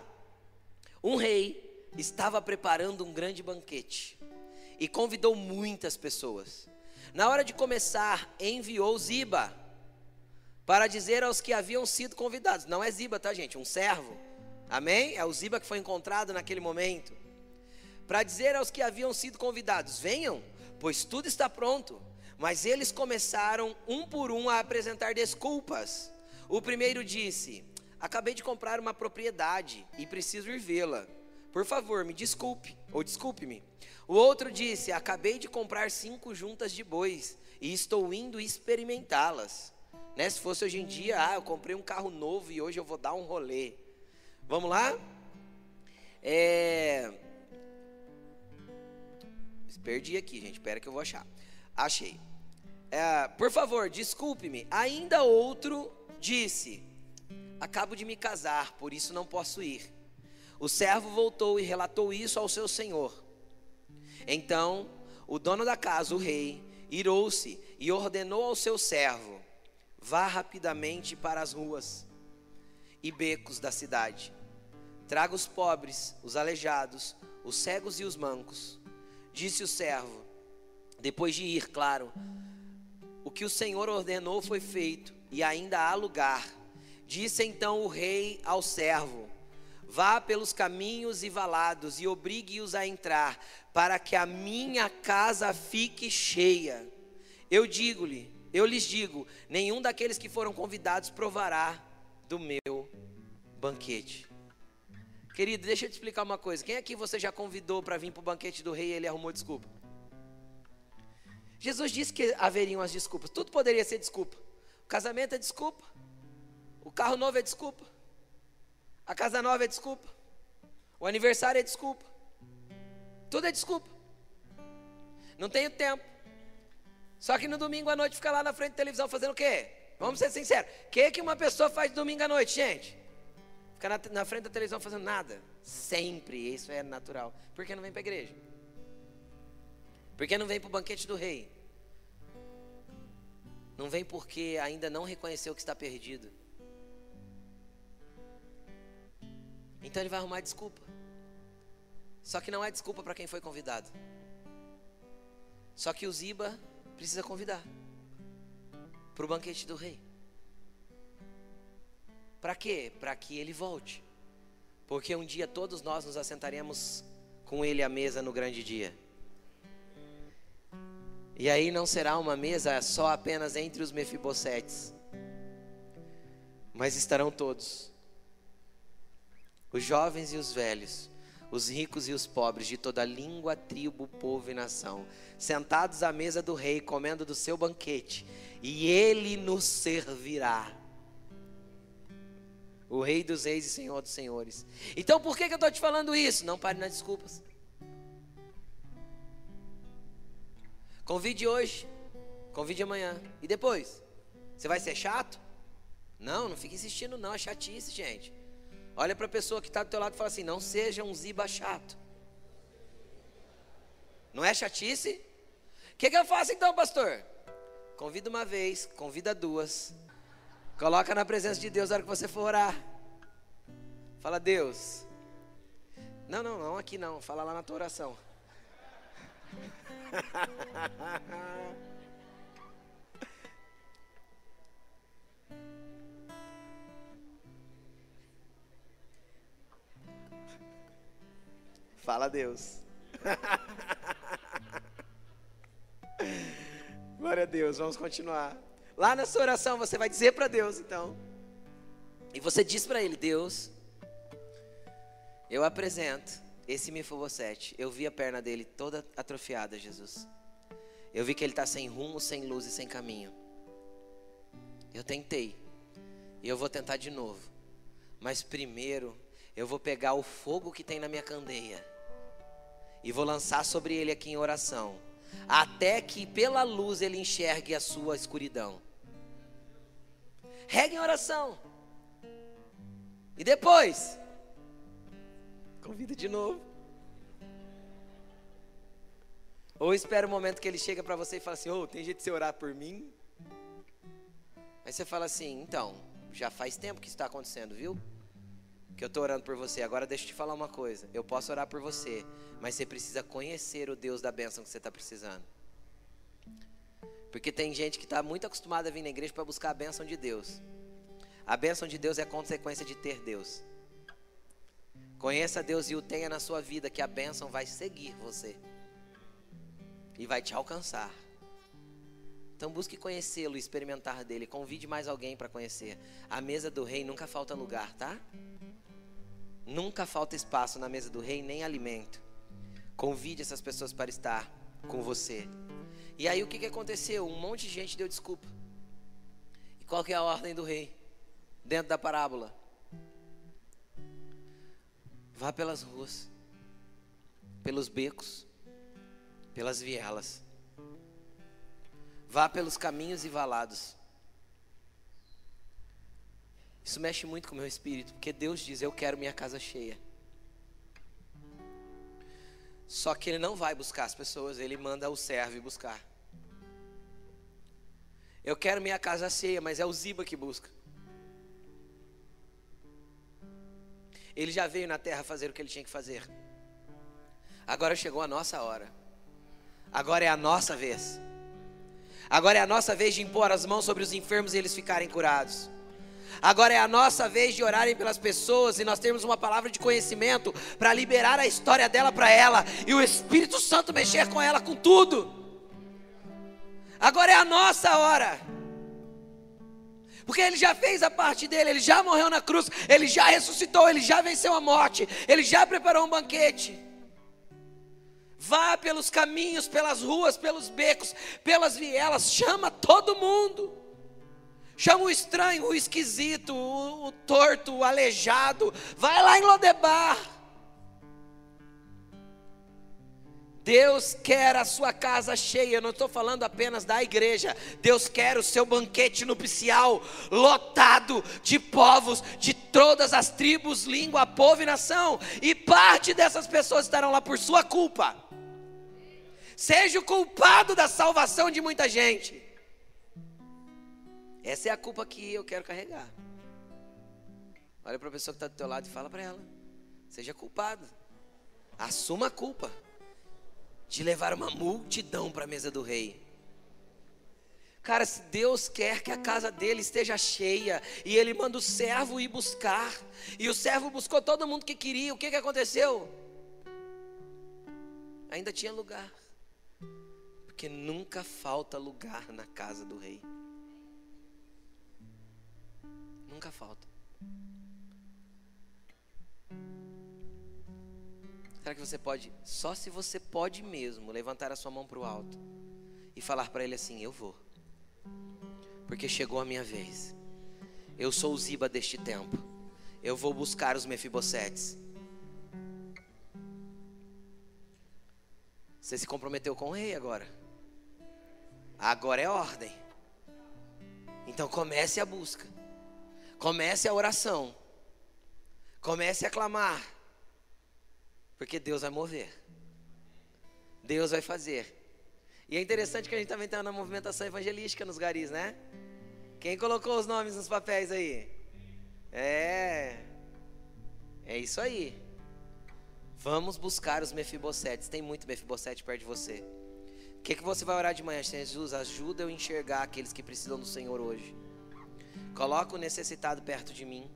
Um rei estava preparando um grande banquete e convidou muitas pessoas. Na hora de começar, enviou Ziba para dizer aos que haviam sido convidados. Não é Ziba, tá, gente? Um servo. Amém? É o Ziba que foi encontrado naquele momento. Para dizer aos que haviam sido convidados: venham, pois tudo está pronto. Mas eles começaram, um por um, a apresentar desculpas. O primeiro disse: Acabei de comprar uma propriedade e preciso ir vê-la. Por favor, me desculpe, ou desculpe-me. O outro disse: Acabei de comprar cinco juntas de bois e estou indo experimentá-las. Né? Se fosse hoje em dia, ah, eu comprei um carro novo e hoje eu vou dar um rolê. Vamos lá? É... Perdi aqui, gente. Espera que eu vou achar. Achei. É, por favor, desculpe-me. Ainda outro disse: Acabo de me casar, por isso não posso ir. O servo voltou e relatou isso ao seu senhor. Então, o dono da casa, o rei, irou-se e ordenou ao seu servo: Vá rapidamente para as ruas e becos da cidade. Traga os pobres, os aleijados, os cegos e os mancos. Disse o servo, depois de ir, claro, o que o Senhor ordenou foi feito, e ainda há lugar. Disse então o rei ao servo: Vá pelos caminhos e valados e obrigue-os a entrar, para que a minha casa fique cheia. Eu digo-lhe, eu lhes digo: nenhum daqueles que foram convidados provará do meu banquete. Querido, deixa eu te explicar uma coisa. Quem aqui você já convidou para vir para o banquete do rei e ele arrumou desculpa? Jesus disse que haveriam as desculpas. Tudo poderia ser desculpa. O casamento é desculpa. O carro novo é desculpa. A casa nova é desculpa. O aniversário é desculpa. Tudo é desculpa. Não tenho tempo. Só que no domingo à noite fica lá na frente da televisão fazendo o quê? Vamos ser sinceros. O que, que uma pessoa faz domingo à noite, gente? Fica na, na frente da televisão fazendo nada. Sempre. Isso é natural. Por que não vem para a igreja? Por que não vem para o banquete do rei? Não vem porque ainda não reconheceu que está perdido. Então ele vai arrumar desculpa. Só que não é desculpa para quem foi convidado. Só que o Ziba precisa convidar para o banquete do rei. Para quê? Para que ele volte. Porque um dia todos nós nos assentaremos com ele à mesa no grande dia. E aí não será uma mesa só apenas entre os mefibosetes, mas estarão todos, os jovens e os velhos, os ricos e os pobres, de toda língua, tribo, povo e nação, sentados à mesa do rei, comendo do seu banquete, e ele nos servirá. O rei dos reis e senhor dos senhores. Então por que, que eu estou te falando isso? Não pare nas desculpas. Convide hoje, convide amanhã. E depois? Você vai ser chato? Não, não fique insistindo não, é chatice, gente. Olha para a pessoa que está do teu lado e fala assim: não seja um ziba chato. Não é chatice? O que, que eu faço então, pastor? Convida uma vez, convida duas. Coloca na presença de Deus na hora que você for orar. Fala, Deus. Não, não, não aqui não. Fala lá na tua oração. Fala Deus. Glória a Deus, vamos continuar. Lá na sua oração você vai dizer para Deus, então. E você diz para ele: Deus, eu apresento esse Mefibosete, eu vi a perna dele toda atrofiada, Jesus. Eu vi que ele está sem rumo, sem luz e sem caminho. Eu tentei. E eu vou tentar de novo. Mas primeiro, eu vou pegar o fogo que tem na minha candeia. E vou lançar sobre ele aqui em oração. Até que pela luz ele enxergue a sua escuridão. Regue em oração. E depois, Convida de novo. Ou espera o momento que ele chega para você e fala assim: Ô, oh, tem jeito de você orar por mim? Aí você fala assim: Então, já faz tempo que isso está acontecendo, viu? Que eu estou orando por você. Agora deixa eu te falar uma coisa: eu posso orar por você, mas você precisa conhecer o Deus da bênção que você está precisando. Porque tem gente que está muito acostumada a vir na igreja para buscar a bênção de Deus. A bênção de Deus é consequência de ter Deus. Conheça Deus e o tenha na sua vida, que a bênção vai seguir você e vai te alcançar. Então busque conhecê-lo e experimentar dele. Convide mais alguém para conhecer. A mesa do rei nunca falta lugar, tá? Nunca falta espaço na mesa do rei, nem alimento. Convide essas pessoas para estar com você. E aí o que, que aconteceu? Um monte de gente deu desculpa. E qual que é a ordem do rei? Dentro da parábola. Vá pelas ruas, pelos becos, pelas vielas. Vá pelos caminhos e valados. Isso mexe muito com o meu espírito, porque Deus diz: Eu quero minha casa cheia. Só que Ele não vai buscar as pessoas, Ele manda o servo buscar. Eu quero minha casa cheia, mas é o Ziba que busca. Ele já veio na terra fazer o que ele tinha que fazer. Agora chegou a nossa hora. Agora é a nossa vez. Agora é a nossa vez de impor as mãos sobre os enfermos e eles ficarem curados. Agora é a nossa vez de orarem pelas pessoas e nós temos uma palavra de conhecimento para liberar a história dela para ela e o Espírito Santo mexer com ela com tudo. Agora é a nossa hora. Porque ele já fez a parte dele, ele já morreu na cruz, ele já ressuscitou, ele já venceu a morte, ele já preparou um banquete. Vá pelos caminhos, pelas ruas, pelos becos, pelas vielas, chama todo mundo. Chama o estranho, o esquisito, o, o torto, o aleijado. Vai lá em Lodebar. Deus quer a sua casa cheia, eu não estou falando apenas da igreja. Deus quer o seu banquete nupcial lotado de povos de todas as tribos, língua, povo e nação. E parte dessas pessoas estarão lá por sua culpa. Seja o culpado da salvação de muita gente. Essa é a culpa que eu quero carregar. Olha para a pessoa que está do teu lado e fala para ela: seja culpado, assuma a culpa de levar uma multidão para a mesa do rei. Cara, se Deus quer que a casa dele esteja cheia, e ele manda o servo ir buscar, e o servo buscou todo mundo que queria, o que, que aconteceu? Ainda tinha lugar, porque nunca falta lugar na casa do rei. Nunca falta. Será que você pode, só se você pode mesmo, levantar a sua mão para o alto e falar para ele assim: Eu vou porque chegou a minha vez. Eu sou o Ziba deste tempo. Eu vou buscar os Mefibosetes. Você se comprometeu com o rei agora. Agora é ordem. Então comece a busca. Comece a oração. Comece a clamar. Porque Deus vai mover. Deus vai fazer. E é interessante que a gente está na movimentação evangelística nos garis, né? Quem colocou os nomes nos papéis aí? É. É isso aí. Vamos buscar os mefibosetes. Tem muito mefibosete perto de você. O que, que você vai orar de manhã? Jesus, ajuda eu a enxergar aqueles que precisam do Senhor hoje. Coloca o necessitado perto de mim.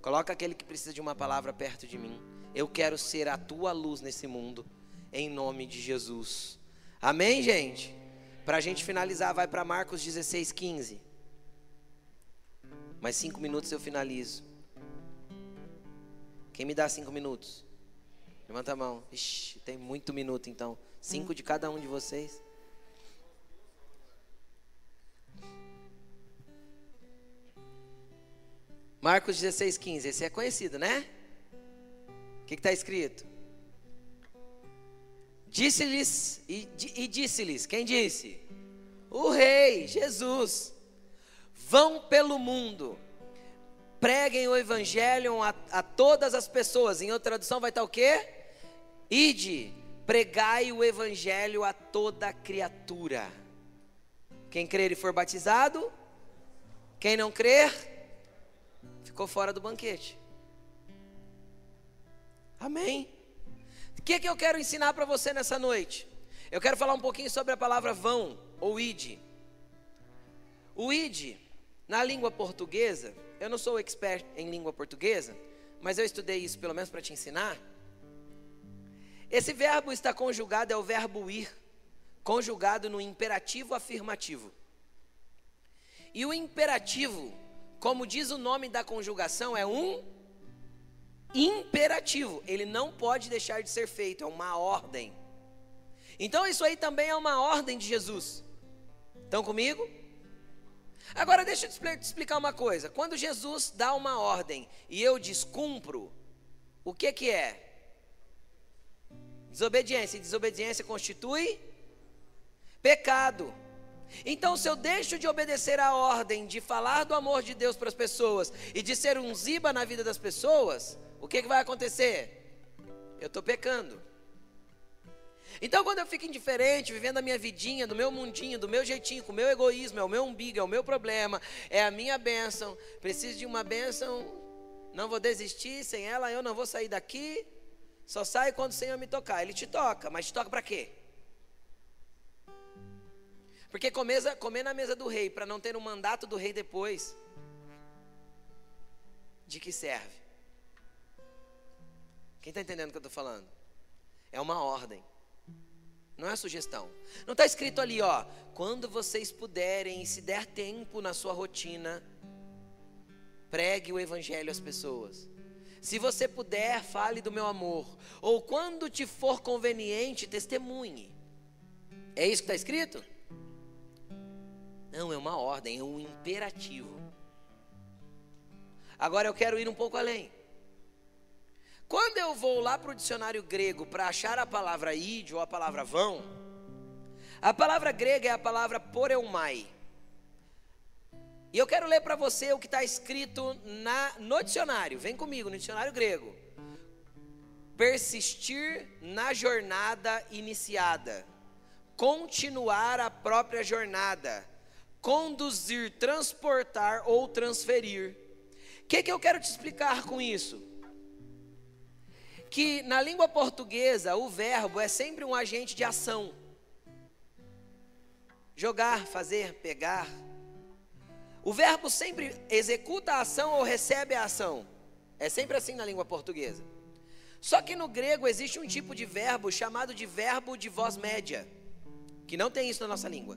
Coloca aquele que precisa de uma palavra perto de mim. Eu quero ser a tua luz nesse mundo. Em nome de Jesus. Amém, gente? Para a gente finalizar, vai para Marcos 16, 15. Mais cinco minutos eu finalizo. Quem me dá cinco minutos? Levanta a mão. Ixi, tem muito minuto então. Cinco de cada um de vocês. Marcos 16, 15. Esse é conhecido, né? O que está escrito? Disse-lhes, e, e disse-lhes, quem disse? O rei, Jesus. Vão pelo mundo, preguem o evangelho a, a todas as pessoas. Em outra tradução vai estar o quê? Ide, pregai o evangelho a toda criatura. Quem crer e for batizado, quem não crer, ficou fora do banquete. Amém? O que, que eu quero ensinar para você nessa noite? Eu quero falar um pouquinho sobre a palavra vão ou id. O id, na língua portuguesa, eu não sou expert em língua portuguesa, mas eu estudei isso pelo menos para te ensinar. Esse verbo está conjugado, é o verbo ir, conjugado no imperativo afirmativo. E o imperativo, como diz o nome da conjugação, é um imperativo, ele não pode deixar de ser feito, é uma ordem. Então isso aí também é uma ordem de Jesus. Estão comigo? Agora deixa eu te explicar uma coisa. Quando Jesus dá uma ordem e eu descumpro, o que que é? Desobediência. E desobediência constitui pecado. Então, se eu deixo de obedecer a ordem de falar do amor de Deus para as pessoas e de ser um ziba na vida das pessoas, o que, que vai acontecer? Eu estou pecando. Então, quando eu fico indiferente, vivendo a minha vidinha, do meu mundinho, do meu jeitinho, com o meu egoísmo, é o meu umbigo, é o meu problema, é a minha bênção, preciso de uma bênção, não vou desistir, sem ela eu não vou sair daqui, só saio quando o Senhor me tocar. Ele te toca, mas te toca para quê? Porque comer, comer na mesa do rei, para não ter um mandato do rei depois, de que serve? Quem está entendendo o que eu estou falando? É uma ordem. Não é sugestão. Não está escrito ali, ó. Quando vocês puderem e se der tempo na sua rotina, pregue o evangelho às pessoas. Se você puder, fale do meu amor. Ou quando te for conveniente, testemunhe. É isso que está escrito? Não, é uma ordem, é um imperativo. Agora eu quero ir um pouco além. Quando eu vou lá para o dicionário grego para achar a palavra id ou a palavra vão, a palavra grega é a palavra poreumai. E eu quero ler para você o que está escrito na, no dicionário. Vem comigo, no dicionário grego. Persistir na jornada iniciada. Continuar a própria jornada. Conduzir, transportar ou transferir. O que, que eu quero te explicar com isso? que na língua portuguesa o verbo é sempre um agente de ação. jogar, fazer, pegar. O verbo sempre executa a ação ou recebe a ação. É sempre assim na língua portuguesa. Só que no grego existe um tipo de verbo chamado de verbo de voz média, que não tem isso na nossa língua.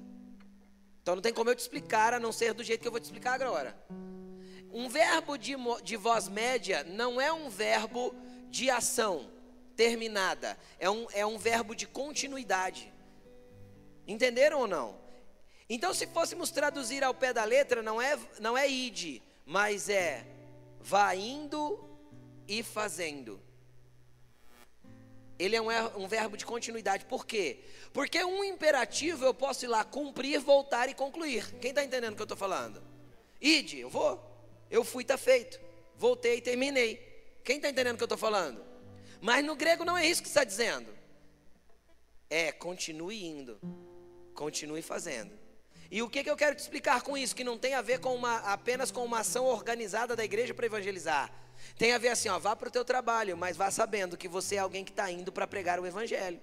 Então não tem como eu te explicar, a não ser do jeito que eu vou te explicar agora. Um verbo de, de voz média não é um verbo de ação terminada, é um, é um verbo de continuidade. Entenderam ou não? Então, se fôssemos traduzir ao pé da letra, não é, não é ide, mas é vá indo e fazendo. Ele é um, um verbo de continuidade. Por quê? Porque um imperativo eu posso ir lá cumprir, voltar e concluir. Quem está entendendo o que eu estou falando? Ide, eu vou. Eu fui, está feito. Voltei e terminei. Quem está entendendo o que eu estou falando? Mas no grego não é isso que está dizendo. É, continue indo. Continue fazendo. E o que, que eu quero te explicar com isso? Que não tem a ver com uma, apenas com uma ação organizada da igreja para evangelizar. Tem a ver assim, ó, vá para o teu trabalho, mas vá sabendo que você é alguém que está indo para pregar o evangelho.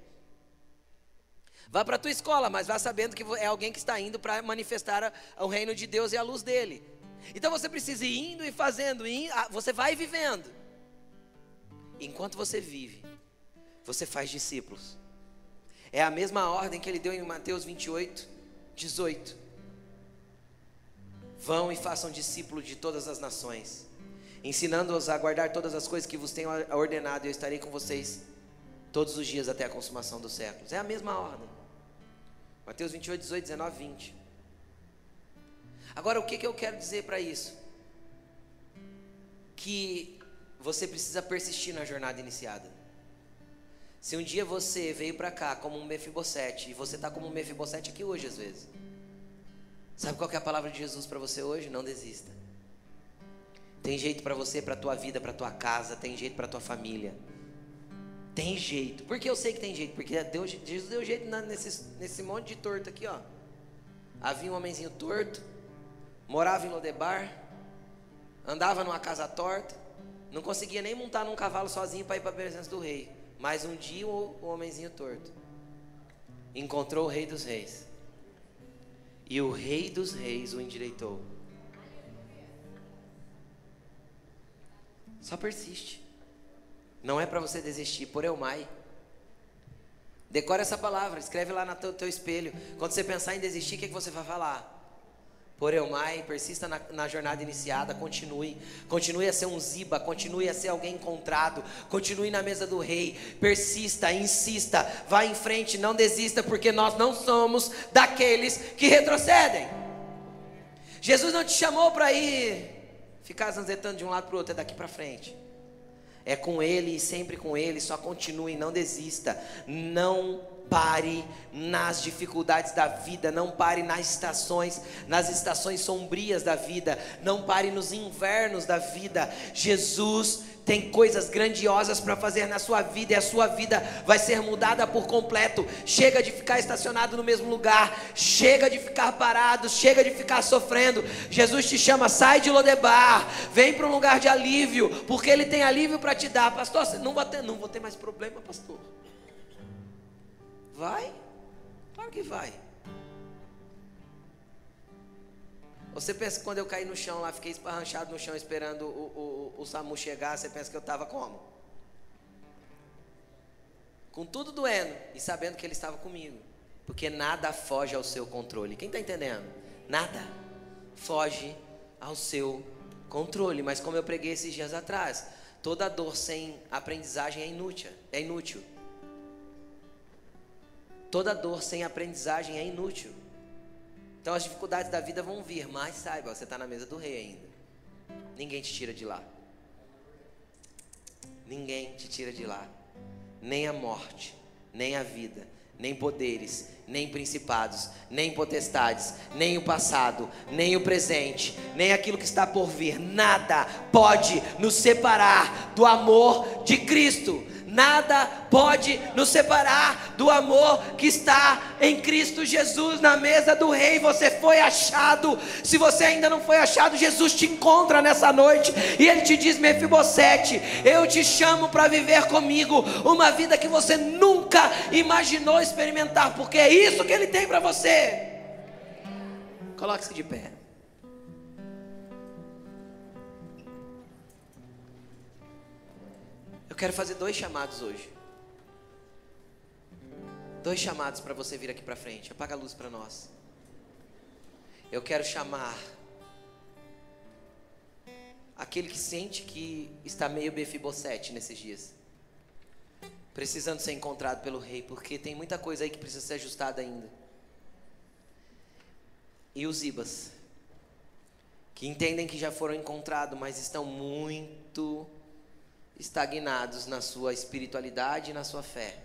Vá para a tua escola, mas vá sabendo que é alguém que está indo para manifestar o reino de Deus e a luz dele. Então você precisa ir indo e fazendo, você vai vivendo. Enquanto você vive, você faz discípulos. É a mesma ordem que ele deu em Mateus 28, 18. Vão e façam discípulo de todas as nações, ensinando-os a guardar todas as coisas que vos tenho ordenado, e eu estarei com vocês todos os dias até a consumação dos séculos. É a mesma ordem. Mateus 28, 18, 19, 20. Agora, o que, que eu quero dizer para isso? Que você precisa persistir na jornada iniciada. Se um dia você veio para cá como um Mefibosete e você está como um Mefibosete aqui hoje às vezes, sabe qual é a palavra de Jesus para você hoje? Não desista. Tem jeito para você, para tua vida, para tua casa, tem jeito para tua família. Tem jeito. Por que eu sei que tem jeito? Porque Deus, Jesus deu jeito nesse, nesse monte de torto aqui, ó. Havia um homenzinho torto, morava em Lodebar, andava numa casa torta, não conseguia nem montar num cavalo sozinho para ir para a presença do rei. Mas um dia o, o homenzinho torto encontrou o rei dos reis. E o rei dos reis o endireitou. Só persiste. Não é para você desistir, por Eumai. Decora essa palavra, escreve lá no teu, teu espelho. Quando você pensar em desistir, o que, é que você vai falar? Por Eumai, persista na, na, jornada iniciada, continue. Continue a ser um ziba, continue a ser alguém encontrado. Continue na mesa do rei. Persista, insista, vá em frente, não desista, porque nós não somos daqueles que retrocedem. Jesus não te chamou para ir ficar zanzetando de um lado para o outro, é daqui para frente. É com Ele e sempre com Ele, só continue, não desista. Não pare nas dificuldades da vida, não pare nas estações, nas estações sombrias da vida, não pare nos invernos da vida. Jesus tem coisas grandiosas para fazer na sua vida e a sua vida vai ser mudada por completo. Chega de ficar estacionado no mesmo lugar, chega de ficar parado, chega de ficar sofrendo. Jesus te chama, sai de Lodebar, vem para um lugar de alívio, porque Ele tem alívio para te dar. Pastor, não vou ter, não vou ter mais problema, pastor. Vai? Claro que vai. Você pensa que quando eu caí no chão lá, fiquei esparranchado no chão esperando o, o, o SAMU chegar, você pensa que eu estava como? Com tudo doendo e sabendo que ele estava comigo. Porque nada foge ao seu controle. Quem está entendendo? Nada foge ao seu controle. Mas como eu preguei esses dias atrás, toda dor sem aprendizagem é inútil. É inútil. Toda dor sem aprendizagem é inútil. Então as dificuldades da vida vão vir, mas saiba, você está na mesa do rei ainda. Ninguém te tira de lá. Ninguém te tira de lá. Nem a morte, nem a vida, nem poderes, nem principados, nem potestades, nem o passado, nem o presente, nem aquilo que está por vir. Nada pode nos separar do amor de Cristo nada pode nos separar do amor que está em Cristo Jesus na mesa do Rei. Você foi achado. Se você ainda não foi achado, Jesus te encontra nessa noite e Ele te diz: Mefibosete, eu te chamo para viver comigo uma vida que você nunca imaginou experimentar, porque é isso que Ele tem para você. Coloque-se de pé. Quero fazer dois chamados hoje. Dois chamados para você vir aqui para frente. Apaga a luz para nós. Eu quero chamar aquele que sente que está meio befibocete nesses dias. Precisando ser encontrado pelo rei, porque tem muita coisa aí que precisa ser ajustada ainda. E os ibas, que entendem que já foram encontrados, mas estão muito estagnados na sua espiritualidade e na sua fé.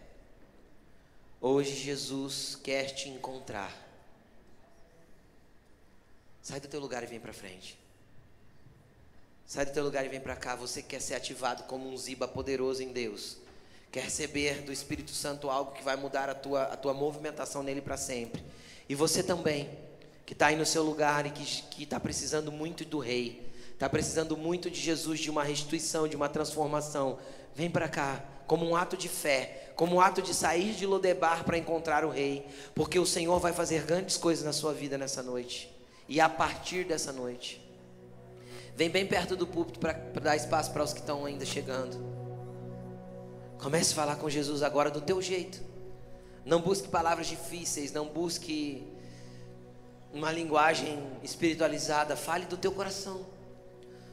Hoje Jesus quer te encontrar. Sai do teu lugar e vem para frente. Sai do teu lugar e vem para cá. Você quer ser ativado como um ziba poderoso em Deus. Quer receber do Espírito Santo algo que vai mudar a tua, a tua movimentação nele para sempre. E você também, que está aí no seu lugar e que está precisando muito do Rei está precisando muito de Jesus, de uma restituição, de uma transformação, vem para cá, como um ato de fé, como um ato de sair de Lodebar para encontrar o Rei, porque o Senhor vai fazer grandes coisas na sua vida nessa noite, e a partir dessa noite. Vem bem perto do púlpito para dar espaço para os que estão ainda chegando. Comece a falar com Jesus agora do teu jeito. Não busque palavras difíceis, não busque uma linguagem espiritualizada, fale do teu coração.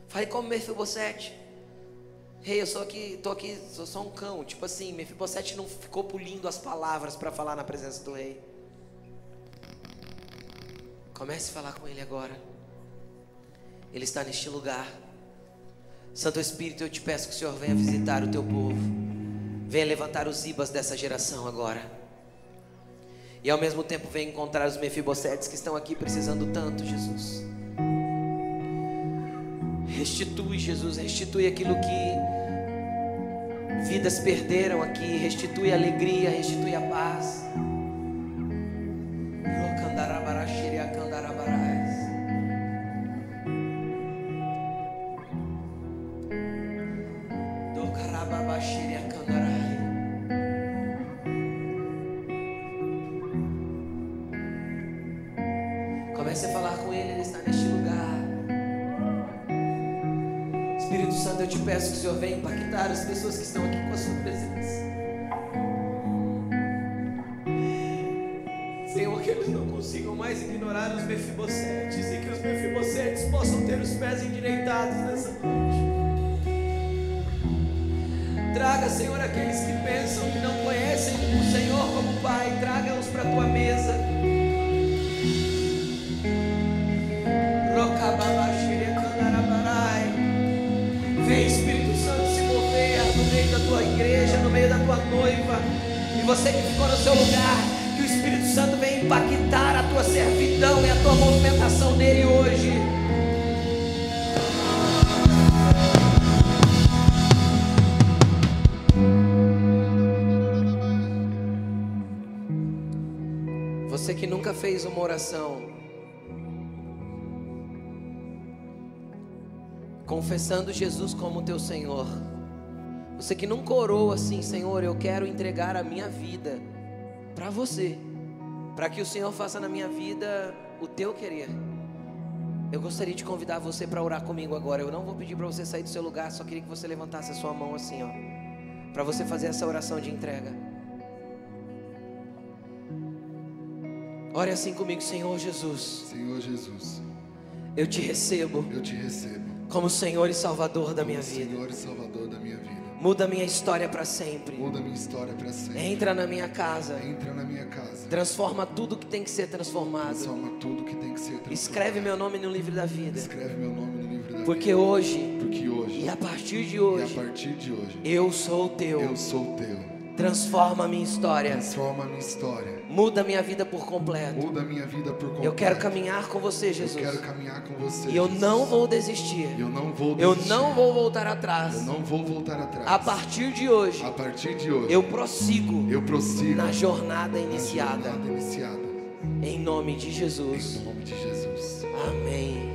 Fale como Mefibosete. Rei, hey, eu sou aqui, tô aqui, sou só um cão. Tipo assim, Mefibosete não ficou pulindo as palavras para falar na presença do rei. Comece a falar com ele agora. Ele está neste lugar. Santo Espírito, eu te peço que o Senhor venha visitar o teu povo. Venha levantar os ibas dessa geração agora. E ao mesmo tempo venha encontrar os mefibosetes que estão aqui precisando tanto, Jesus. Restitui, Jesus, restitui aquilo que vidas perderam aqui, restitui a alegria, restitui a paz. peço Senhor venha impactar as pessoas que estão aqui com a sua presença. Senhor, que eles não consigam mais ignorar os mefibosetes e que os mefibosetes possam ter os pés endireitados nessa noite. Traga, Senhor, aqueles que pensam que não conhecem o Senhor como Pai, traga-os para a tua mesa. Você que ficou no seu lugar, que o Espírito Santo venha impactar a tua servidão e a tua movimentação nele hoje. Você que nunca fez uma oração confessando Jesus como teu Senhor. Você que nunca orou assim, Senhor, eu quero entregar a minha vida para você, para que o Senhor faça na minha vida o teu querer. Eu gostaria de convidar você para orar comigo agora. Eu não vou pedir para você sair do seu lugar, só queria que você levantasse a sua mão assim, ó, para você fazer essa oração de entrega. Ore assim comigo, Senhor Jesus. Senhor Jesus. Eu te recebo. Eu te recebo como Senhor e Salvador da minha vida. Senhor e Salvador da minha vida. Muda minha história para sempre. Muda minha história para sempre. Entra na minha casa. Entra na minha casa. Transforma tudo que tem que ser transformado. Transforma tudo que tem que ser transformado. Escreve meu nome no livro da vida. Escreve meu nome no livro da Porque vida. Hoje, Porque hoje. E a partir de hoje. E a partir de hoje. Eu sou teu. Eu sou teu. Transforma a minha história. Transforma a minha história. Muda minha vida por completo. Muda a minha vida por completo. Eu quero caminhar com você, Jesus. Eu quero caminhar com você. E eu não vou desistir. Eu não vou desistir. Eu não vou voltar atrás. Eu não vou voltar atrás. A partir de hoje. A partir de hoje. Eu prossigo. Eu prossigo na jornada iniciada. Na jornada iniciada. Em nome de Jesus. Em nome de Jesus. Amém.